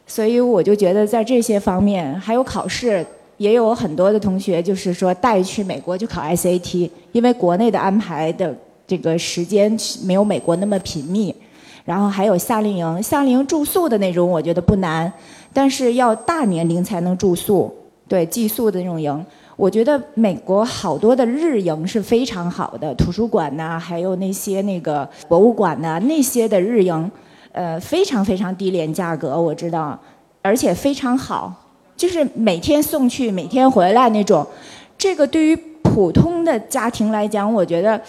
Speaker 10: 所以我就觉得在这些方面，还有考试，也有很多的同学就是说带去美国去考 SAT，因为国内的安排的这个时间没有美国那么频密。然后还有夏令营，夏令营住宿的那种，我觉得不难，但是要大年龄才能住宿，对寄宿的那种营。我觉得美国好多的日营是非常好的，图书馆呐，还有那些那个博物馆呐，那些的日营，呃，非常非常低廉价格，我知道，而且非常好，就是每天送去，每天回来那种。这个对于普通的家庭来讲，我觉得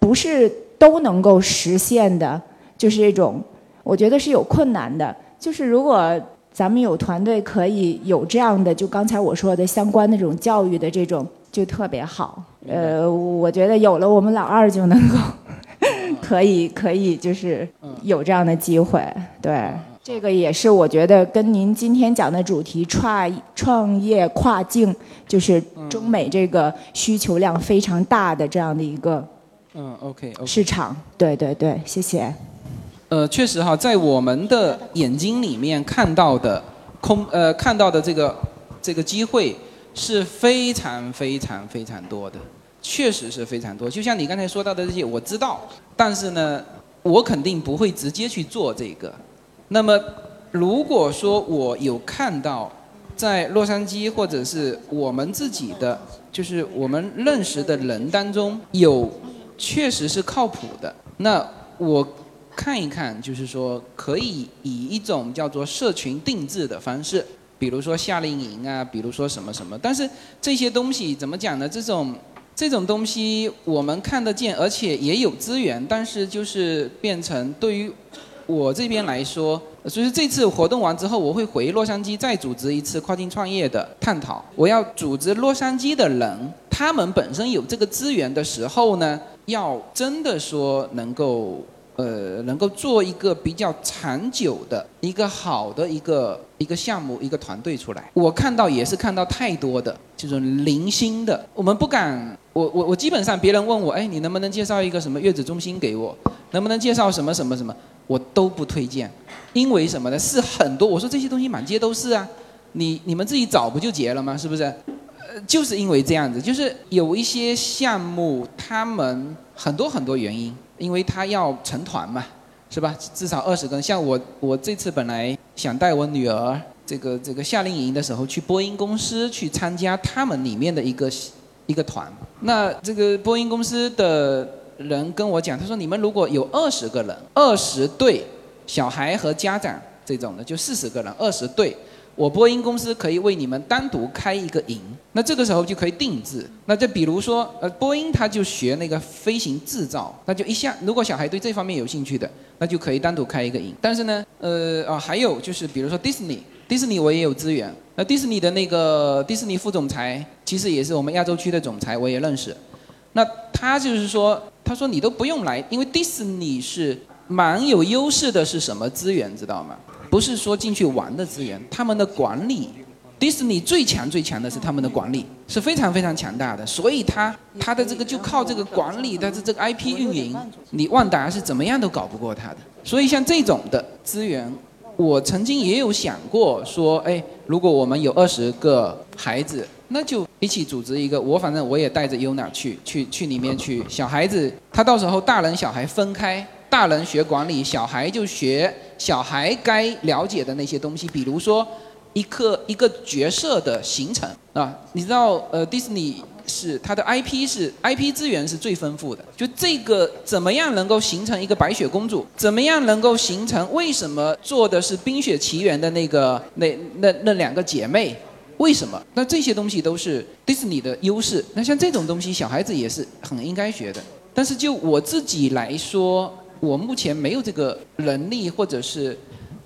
Speaker 10: 不是都能够实现的。就是这种，我觉得是有困难的。就是如果咱们有团队可以有这样的，就刚才我说的相关的这种教育的这种，就特别好。呃，我觉得有了我们老二就能够，可以可以就是有这样的机会。对，这个也是我觉得跟您今天讲的主题创创业跨境，就是中美这个需求量非常大的这样的一个
Speaker 7: 嗯，OK，
Speaker 10: 市场。对对对，谢谢。
Speaker 7: 呃，确实哈，在我们的眼睛里面看到的空呃看到的这个这个机会是非常非常非常多的，确实是非常多。就像你刚才说到的这些，我知道，但是呢，我肯定不会直接去做这个。那么，如果说我有看到在洛杉矶或者是我们自己的，就是我们认识的人当中有确实是靠谱的，那我。看一看，就是说可以以一种叫做社群定制的方式，比如说夏令营啊，比如说什么什么。但是这些东西怎么讲呢？这种这种东西我们看得见，而且也有资源，但是就是变成对于我这边来说，就是这次活动完之后，我会回洛杉矶再组织一次跨境创业的探讨。我要组织洛杉矶的人，他们本身有这个资源的时候呢，要真的说能够。呃，能够做一个比较长久的一个好的一个一个项目，一个团队出来。我看到也是看到太多的这种零星的，我们不敢。我我我基本上别人问我，哎，你能不能介绍一个什么月子中心给我？能不能介绍什么什么什么？我都不推荐，因为什么呢？是很多。我说这些东西满街都是啊，你你们自己找不就结了吗？是不是？呃，就是因为这样子，就是有一些项目，他们很多很多原因。因为他要成团嘛，是吧？至少二十个人。像我，我这次本来想带我女儿这个这个夏令营的时候去播音公司去参加他们里面的一个一个团。那这个播音公司的人跟我讲，他说你们如果有二十个人，二十对小孩和家长这种的，就四十个人，二十对。我波音公司可以为你们单独开一个营，那这个时候就可以定制。那就比如说，呃，波音它就学那个飞行制造，那就一下，如果小孩对这方面有兴趣的，那就可以单独开一个营。但是呢，呃，啊，还有就是，比如说迪士尼，迪士尼我也有资源。那迪士尼的那个迪士尼副总裁，其实也是我们亚洲区的总裁，我也认识。那他就是说，他说你都不用来，因为迪士尼是蛮有优势的，是什么资源，知道吗？不是说进去玩的资源，他们的管理，迪士尼最强最强的是他们的管理，是非常非常强大的。所以他他的这个就靠这个管理，但是这个 IP 运营，你万达是怎么样都搞不过他的。所以像这种的资源，我曾经也有想过说，哎，如果我们有二十个孩子，那就一起组织一个，我反正我也带着 UNA 去去去里面去，小孩子他到时候大人小孩分开。大人学管理，小孩就学小孩该了解的那些东西，比如说一个一个角色的形成啊，你知道呃，迪士尼是它的 IP 是 IP 资源是最丰富的，就这个怎么样能够形成一个白雪公主，怎么样能够形成为什么做的是冰雪奇缘的那个那那那两个姐妹，为什么？那这些东西都是迪士尼的优势。那像这种东西，小孩子也是很应该学的。但是就我自己来说。我目前没有这个能力或者是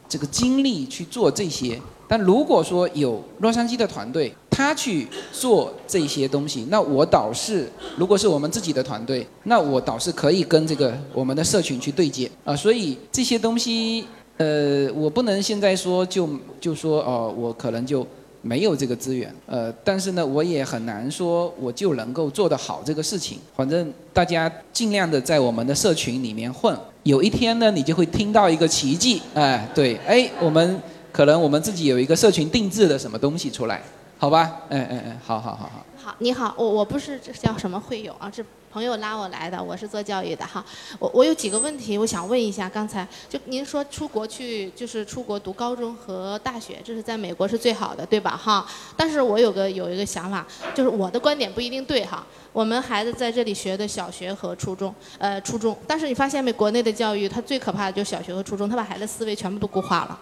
Speaker 7: 这个精力去做这些，但如果说有洛杉矶的团队，他去做这些东西，那我倒是，如果是我们自己的团队，那我倒是可以跟这个我们的社群去对接啊。所以这些东西，呃，我不能现在说就就说哦，我可能就。没有这个资源，呃，但是呢，我也很难说我就能够做得好这个事情。反正大家尽量的在我们的社群里面混，有一天呢，你就会听到一个奇迹，哎，对，哎，我们可能我们自己有一个社群定制的什么东西出来，好吧？哎哎哎，好好好好。
Speaker 11: 好，你好，我我不是叫什么会友啊，是。朋友拉我来的，我是做教育的哈。我我有几个问题，我想问一下。刚才就您说出国去，就是出国读高中和大学，这是在美国是最好的，对吧？哈。但是我有个有一个想法，就是我的观点不一定对哈。我们孩子在这里学的小学和初中，呃，初中。但是你发现没？国内的教育它最可怕的就是小学和初中，他把孩子思维全部都固化了。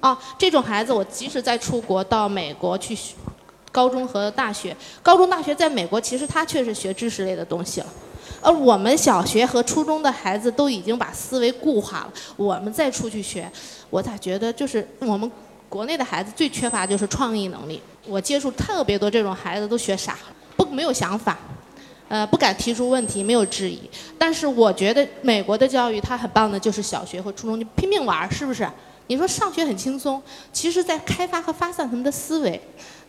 Speaker 11: 啊，这种孩子我即使在出国到美国去。高中和大学，高中大学在美国其实他确实学知识类的东西了，而我们小学和初中的孩子都已经把思维固化了。我们再出去学，我咋觉得就是我们国内的孩子最缺乏就是创意能力。我接触特别多这种孩子都学傻了，不没有想法，呃不敢提出问题，没有质疑。但是我觉得美国的教育它很棒的就是小学和初中就拼命玩，是不是？你说上学很轻松，其实在开发和发散他们的思维。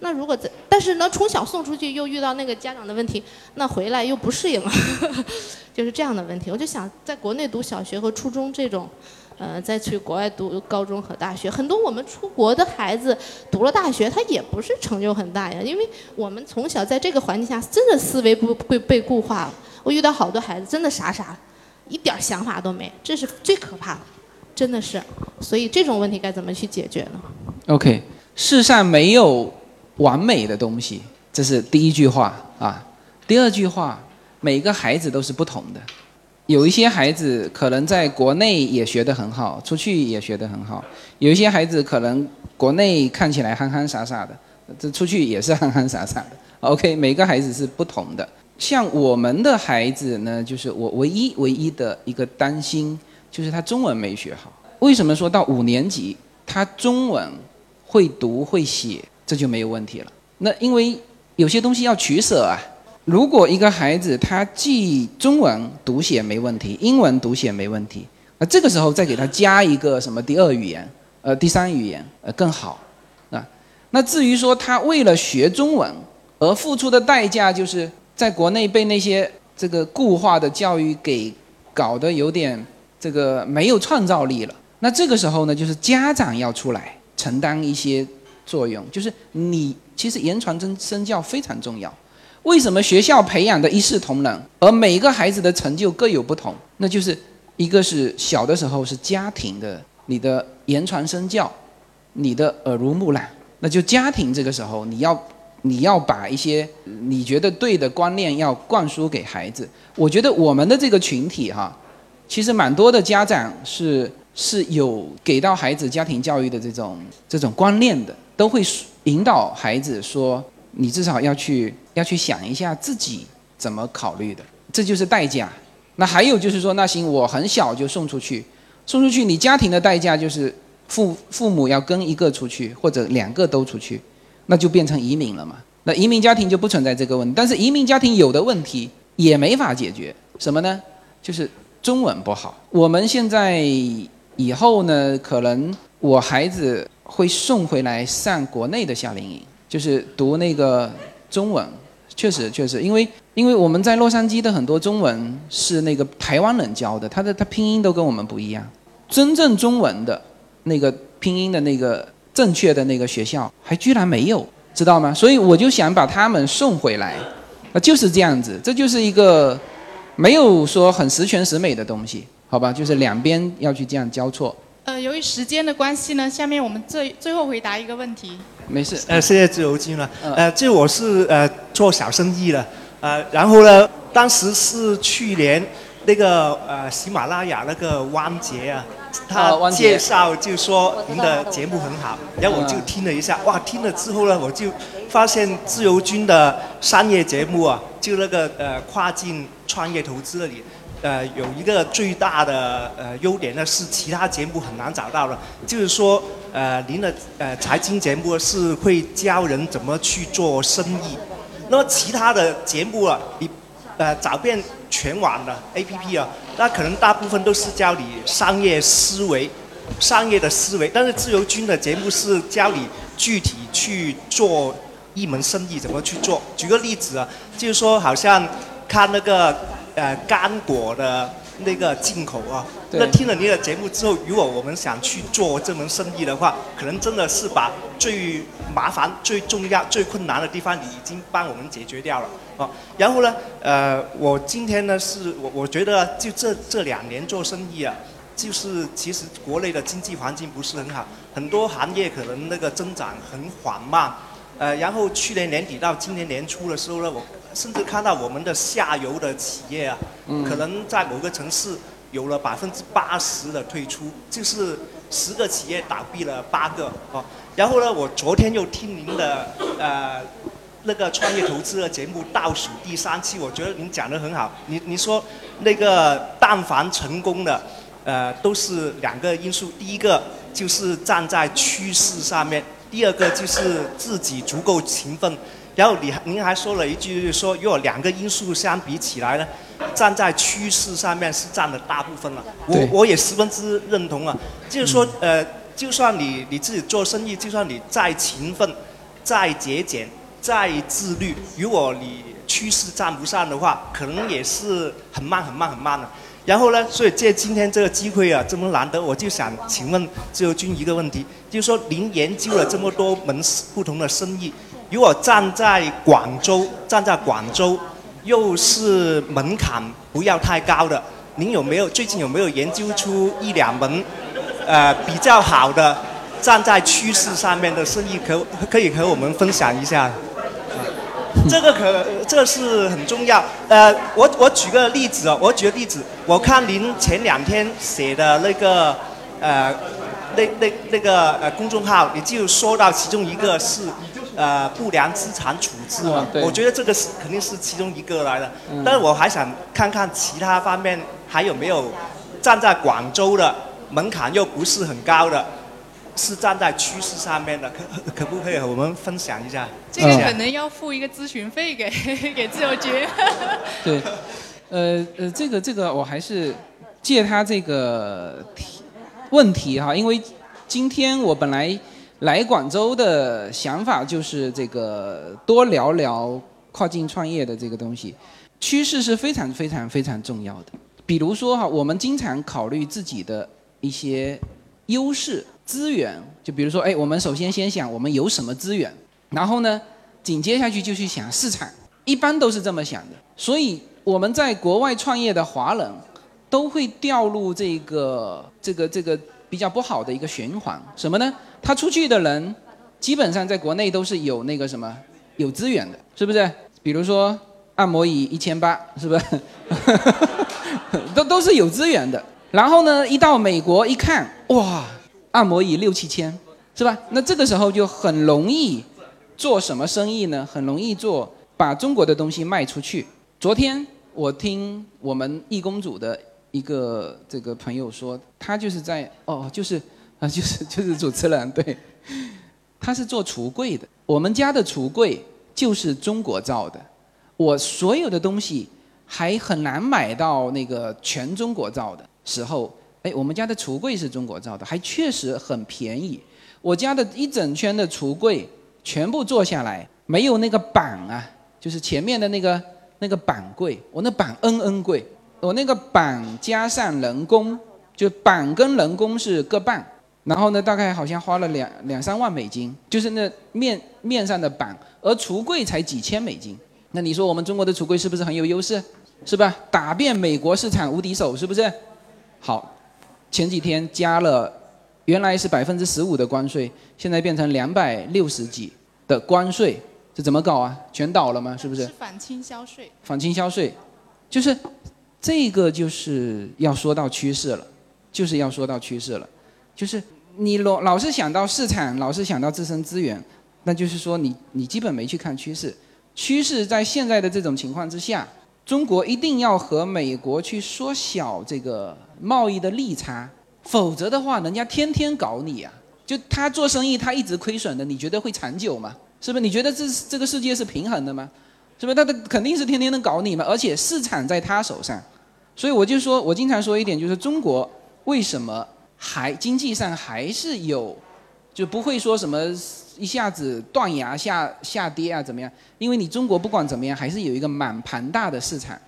Speaker 11: 那如果在，但是呢，从小送出去又遇到那个家长的问题，那回来又不适应了，就是这样的问题。我就想，在国内读小学和初中这种，呃，再去国外读高中和大学，很多我们出国的孩子读了大学，他也不是成就很大呀，因为我们从小在这个环境下，真的思维不被被固化了。我遇到好多孩子，真的傻傻，一点想法都没，这是最可怕的，真的是。所以这种问题该怎么去解决呢
Speaker 7: ？OK，世上没有。完美的东西，这是第一句话啊。第二句话，每个孩子都是不同的。有一些孩子可能在国内也学得很好，出去也学得很好；有一些孩子可能国内看起来憨憨傻傻的，这出去也是憨憨傻傻的。OK，每个孩子是不同的。像我们的孩子呢，就是我唯一唯一的一个担心，就是他中文没学好。为什么说到五年级他中文会读会写？这就没有问题了。那因为有些东西要取舍啊。如果一个孩子他记中文读写没问题，英文读写没问题，那这个时候再给他加一个什么第二语言，呃，第三语言，呃，更好啊。那至于说他为了学中文而付出的代价，就是在国内被那些这个固化的教育给搞得有点这个没有创造力了。那这个时候呢，就是家长要出来承担一些。作用就是你其实言传真身教非常重要。为什么学校培养的一视同仁，而每个孩子的成就各有不同？那就是一个是小的时候是家庭的你的言传身教，你的耳濡目染，那就家庭这个时候你要你要把一些你觉得对的观念要灌输给孩子。我觉得我们的这个群体哈，其实蛮多的家长是是有给到孩子家庭教育的这种这种观念的，都会引导孩子说。你至少要去要去想一下自己怎么考虑的，这就是代价。那还有就是说，那行，我很小就送出去，送出去，你家庭的代价就是父父母要跟一个出去，或者两个都出去，那就变成移民了嘛。那移民家庭就不存在这个问题，但是移民家庭有的问题也没法解决，什么呢？就是中文不好。我们现在以后呢，可能我孩子会送回来上国内的夏令营。就是读那个中文，确实确实，因为因为我们在洛杉矶的很多中文是那个台湾人教的，他的他拼音都跟我们不一样。真正中文的那个拼音的那个正确的那个学校还居然没有，知道吗？所以我就想把他们送回来，啊，就是这样子，这就是一个没有说很十全十美的东西，好吧？就是两边要去这样交错。
Speaker 1: 呃，由于时间的关系呢，下面我们最最后回答一个问题。
Speaker 7: 没事。
Speaker 12: 呃，谢谢自由军了。呃，这我是呃做小生意的，呃，然后呢，当时是去年那个呃喜马拉雅那个汪杰啊，他介绍就说您的节目很好，然后我就听了一下，哇，听了之后呢，我就发现自由军的商业节目啊，就那个呃跨境创业投资那里。呃，有一个最大的呃优点呢，是其他节目很难找到的，就是说，呃，您的呃财经节目是会教人怎么去做生意，那么其他的节目啊，你呃找遍全网的 APP 啊，那可能大部分都是教你商业思维、商业的思维，但是自由军的节目是教你具体去做一门生意怎么去做。举个例子啊，就是说，好像看那个。呃，干果的那个进口啊，那听了您的节目之后，如果我们想去做这门生意的话，可能真的是把最麻烦、最重要、最困难的地方，你已经帮我们解决掉了啊。然后呢，呃，我今天呢是我我觉得就这这两年做生意啊，就是其实国内的经济环境不是很好，很多行业可能那个增长很缓慢。呃，然后去年年底到今年年初的时候呢，我。甚至看到我们的下游的企业啊，可能在某个城市有了百分之八十的退出，就是十个企业倒闭了八个哦。然后呢，我昨天又听您的呃那个创业投资的节目倒数第三期，我觉得您讲的很好。你你说那个但凡成功的，呃，都是两个因素，第一个就是站在趋势上面，第二个就是自己足够勤奋。然后你您还说了一句，就是说如果两个因素相比起来呢，站在趋势上面是占了大部分了。我我也十分之认同啊。就是说，呃，就算你你自己做生意，就算你再勤奋、再节俭、再自律，如果你趋势站不上的话，可能也是很慢、很慢、很慢的。然后呢，所以借今天这个机会啊，这么难得，我就想请问自由军一个问题，就是说您研究了这么多门不同的生意。如果站在广州，站在广州，又是门槛不要太高的，您有没有最近有没有研究出一两门，呃比较好的，站在趋势上面的生意，可可以和我们分享一下？这个可这是很重要。呃，我我举个例子哦，我举个例子，我看您前两天写的那个，呃，那那那个呃公众号，你就说到其中一个是。呃，不良资产处置嘛，我觉得这个是肯定是其中一个来的。但是我还想看看其他方面还有没有站在广州的门槛又不是很高的，是站在趋势上面的，可可不可以和我们分享一下？
Speaker 1: 这个可能要付一个咨询费给 给自由军。
Speaker 7: 对，呃呃，这个这个我还是借他这个题问题哈，因为今天我本来。来广州的想法就是这个多聊聊跨境创业的这个东西，趋势是非常非常非常重要的。比如说哈，我们经常考虑自己的一些优势资源，就比如说，哎，我们首先先想我们有什么资源，然后呢，紧接下去就去想市场。一般都是这么想的。所以我们在国外创业的华人，都会掉入这个这个这个比较不好的一个循环。什么呢？他出去的人，基本上在国内都是有那个什么有资源的，是不是？比如说按摩椅一千八，是不是？都都是有资源的。然后呢，一到美国一看，哇，按摩椅六七千，是吧？那这个时候就很容易做什么生意呢？很容易做把中国的东西卖出去。昨天我听我们义工组的一个这个朋友说，他就是在哦，就是啊，就是 就是主持人对，他是做橱柜的。我们家的橱柜就是中国造的，我所有的东西还很难买到那个全中国造的。时候，哎，我们家的橱柜是中国造的，还确实很便宜。我家的一整圈的橱柜全部做下来，没有那个板啊，就是前面的那个那个板柜，我那板 N N 贵，我那个板加上人工，就板跟人工是各半，然后呢，大概好像花了两两三万美金，就是那面面上的板，而橱柜才几千美金。那你说我们中国的橱柜是不是很有优势？是吧？打遍美国市场无敌手，是不是？好，前几天加了，原来是百分之十五的关税，现在变成两百六十几的关税，这怎么搞啊？全倒了吗？是不是？
Speaker 1: 是反倾销税。
Speaker 7: 反倾销税，就是这个就是要说到趋势了，就是要说到趋势了，就是你老老是想到市场，老是想到自身资源，那就是说你你基本没去看趋势，趋势在现在的这种情况之下。中国一定要和美国去缩小这个贸易的利差，否则的话，人家天天搞你啊！就他做生意，他一直亏损的，你觉得会长久吗？是不是？你觉得这这个世界是平衡的吗？是不是？他的肯定是天天的搞你嘛！而且市场在他手上，所以我就说，我经常说一点，就是中国为什么还经济上还是有，就不会说什么。一下子断崖下下跌啊，怎么样？因为你中国不管怎么样，还是有一个蛮庞大的市场，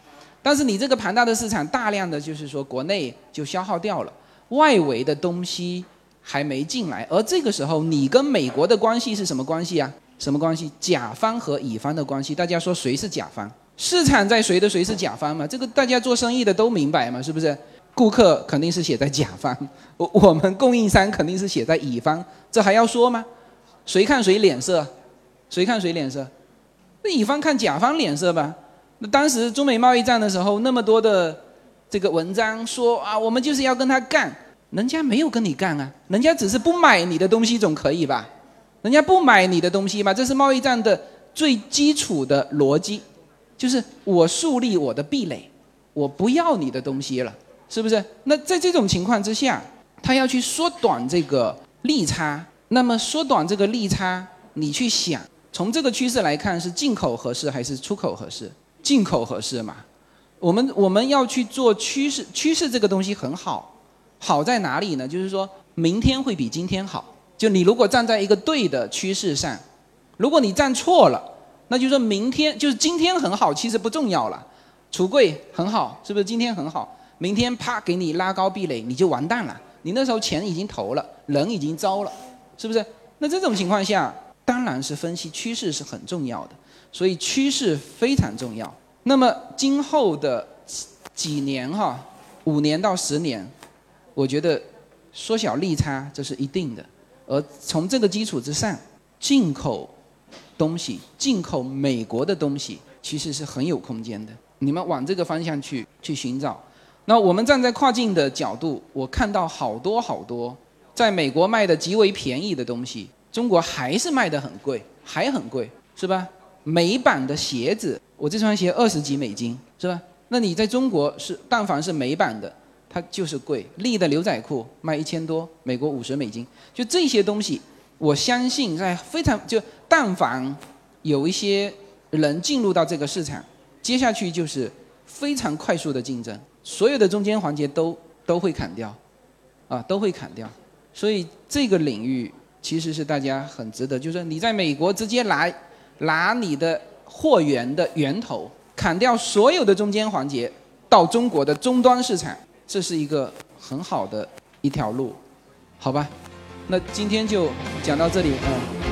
Speaker 7: 但是你这个庞大的市场，大量的就是说国内就消耗掉了，外围的东西还没进来，而这个时候你跟美国的关系是什么关系啊？什么关系？甲方和乙方的关系，大家说谁是甲方？市场在谁的谁是甲方嘛？这个大家做生意的都明白嘛？是不是？顾客肯定是写在甲方，我我们供应商肯定是写在乙方，这还要说吗？谁看谁脸色，谁看谁脸色？那乙方看甲方脸色吧。那当时中美贸易战的时候，那么多的这个文章说啊，我们就是要跟他干，人家没有跟你干啊，人家只是不买你的东西，总可以吧？人家不买你的东西吧，这是贸易战的最基础的逻辑，就是我树立我的壁垒，我不要你的东西了，是不是？那在这种情况之下，他要去缩短这个利差。那么缩短这个利差，你去想，从这个趋势来看，是进口合适还是出口合适？进口合适嘛？我们我们要去做趋势，趋势这个东西很好，好在哪里呢？就是说明天会比今天好。就你如果站在一个对的趋势上，如果你站错了，那就说明天就是今天很好，其实不重要了。橱柜很好，是不是今天很好？明天啪给你拉高壁垒，你就完蛋了。你那时候钱已经投了，人已经招了。是不是？那这种情况下，当然是分析趋势是很重要的，所以趋势非常重要。那么今后的几年哈，五年到十年，我觉得缩小利差这是一定的。而从这个基础之上，进口东西，进口美国的东西，其实是很有空间的。你们往这个方向去去寻找。那我们站在跨境的角度，我看到好多好多。在美国卖的极为便宜的东西，中国还是卖的很贵，还很贵，是吧？美版的鞋子，我这双鞋二十几美金，是吧？那你在中国是，但凡是美版的，它就是贵。利的牛仔裤卖一千多，美国五十美金。就这些东西，我相信在非常就，但凡有一些人进入到这个市场，接下去就是非常快速的竞争，所有的中间环节都都会砍掉，啊，都会砍掉。所以这个领域其实是大家很值得，就是你在美国直接拿拿你的货源的源头，砍掉所有的中间环节，到中国的终端市场，这是一个很好的一条路，好吧？那今天就讲到这里，嗯。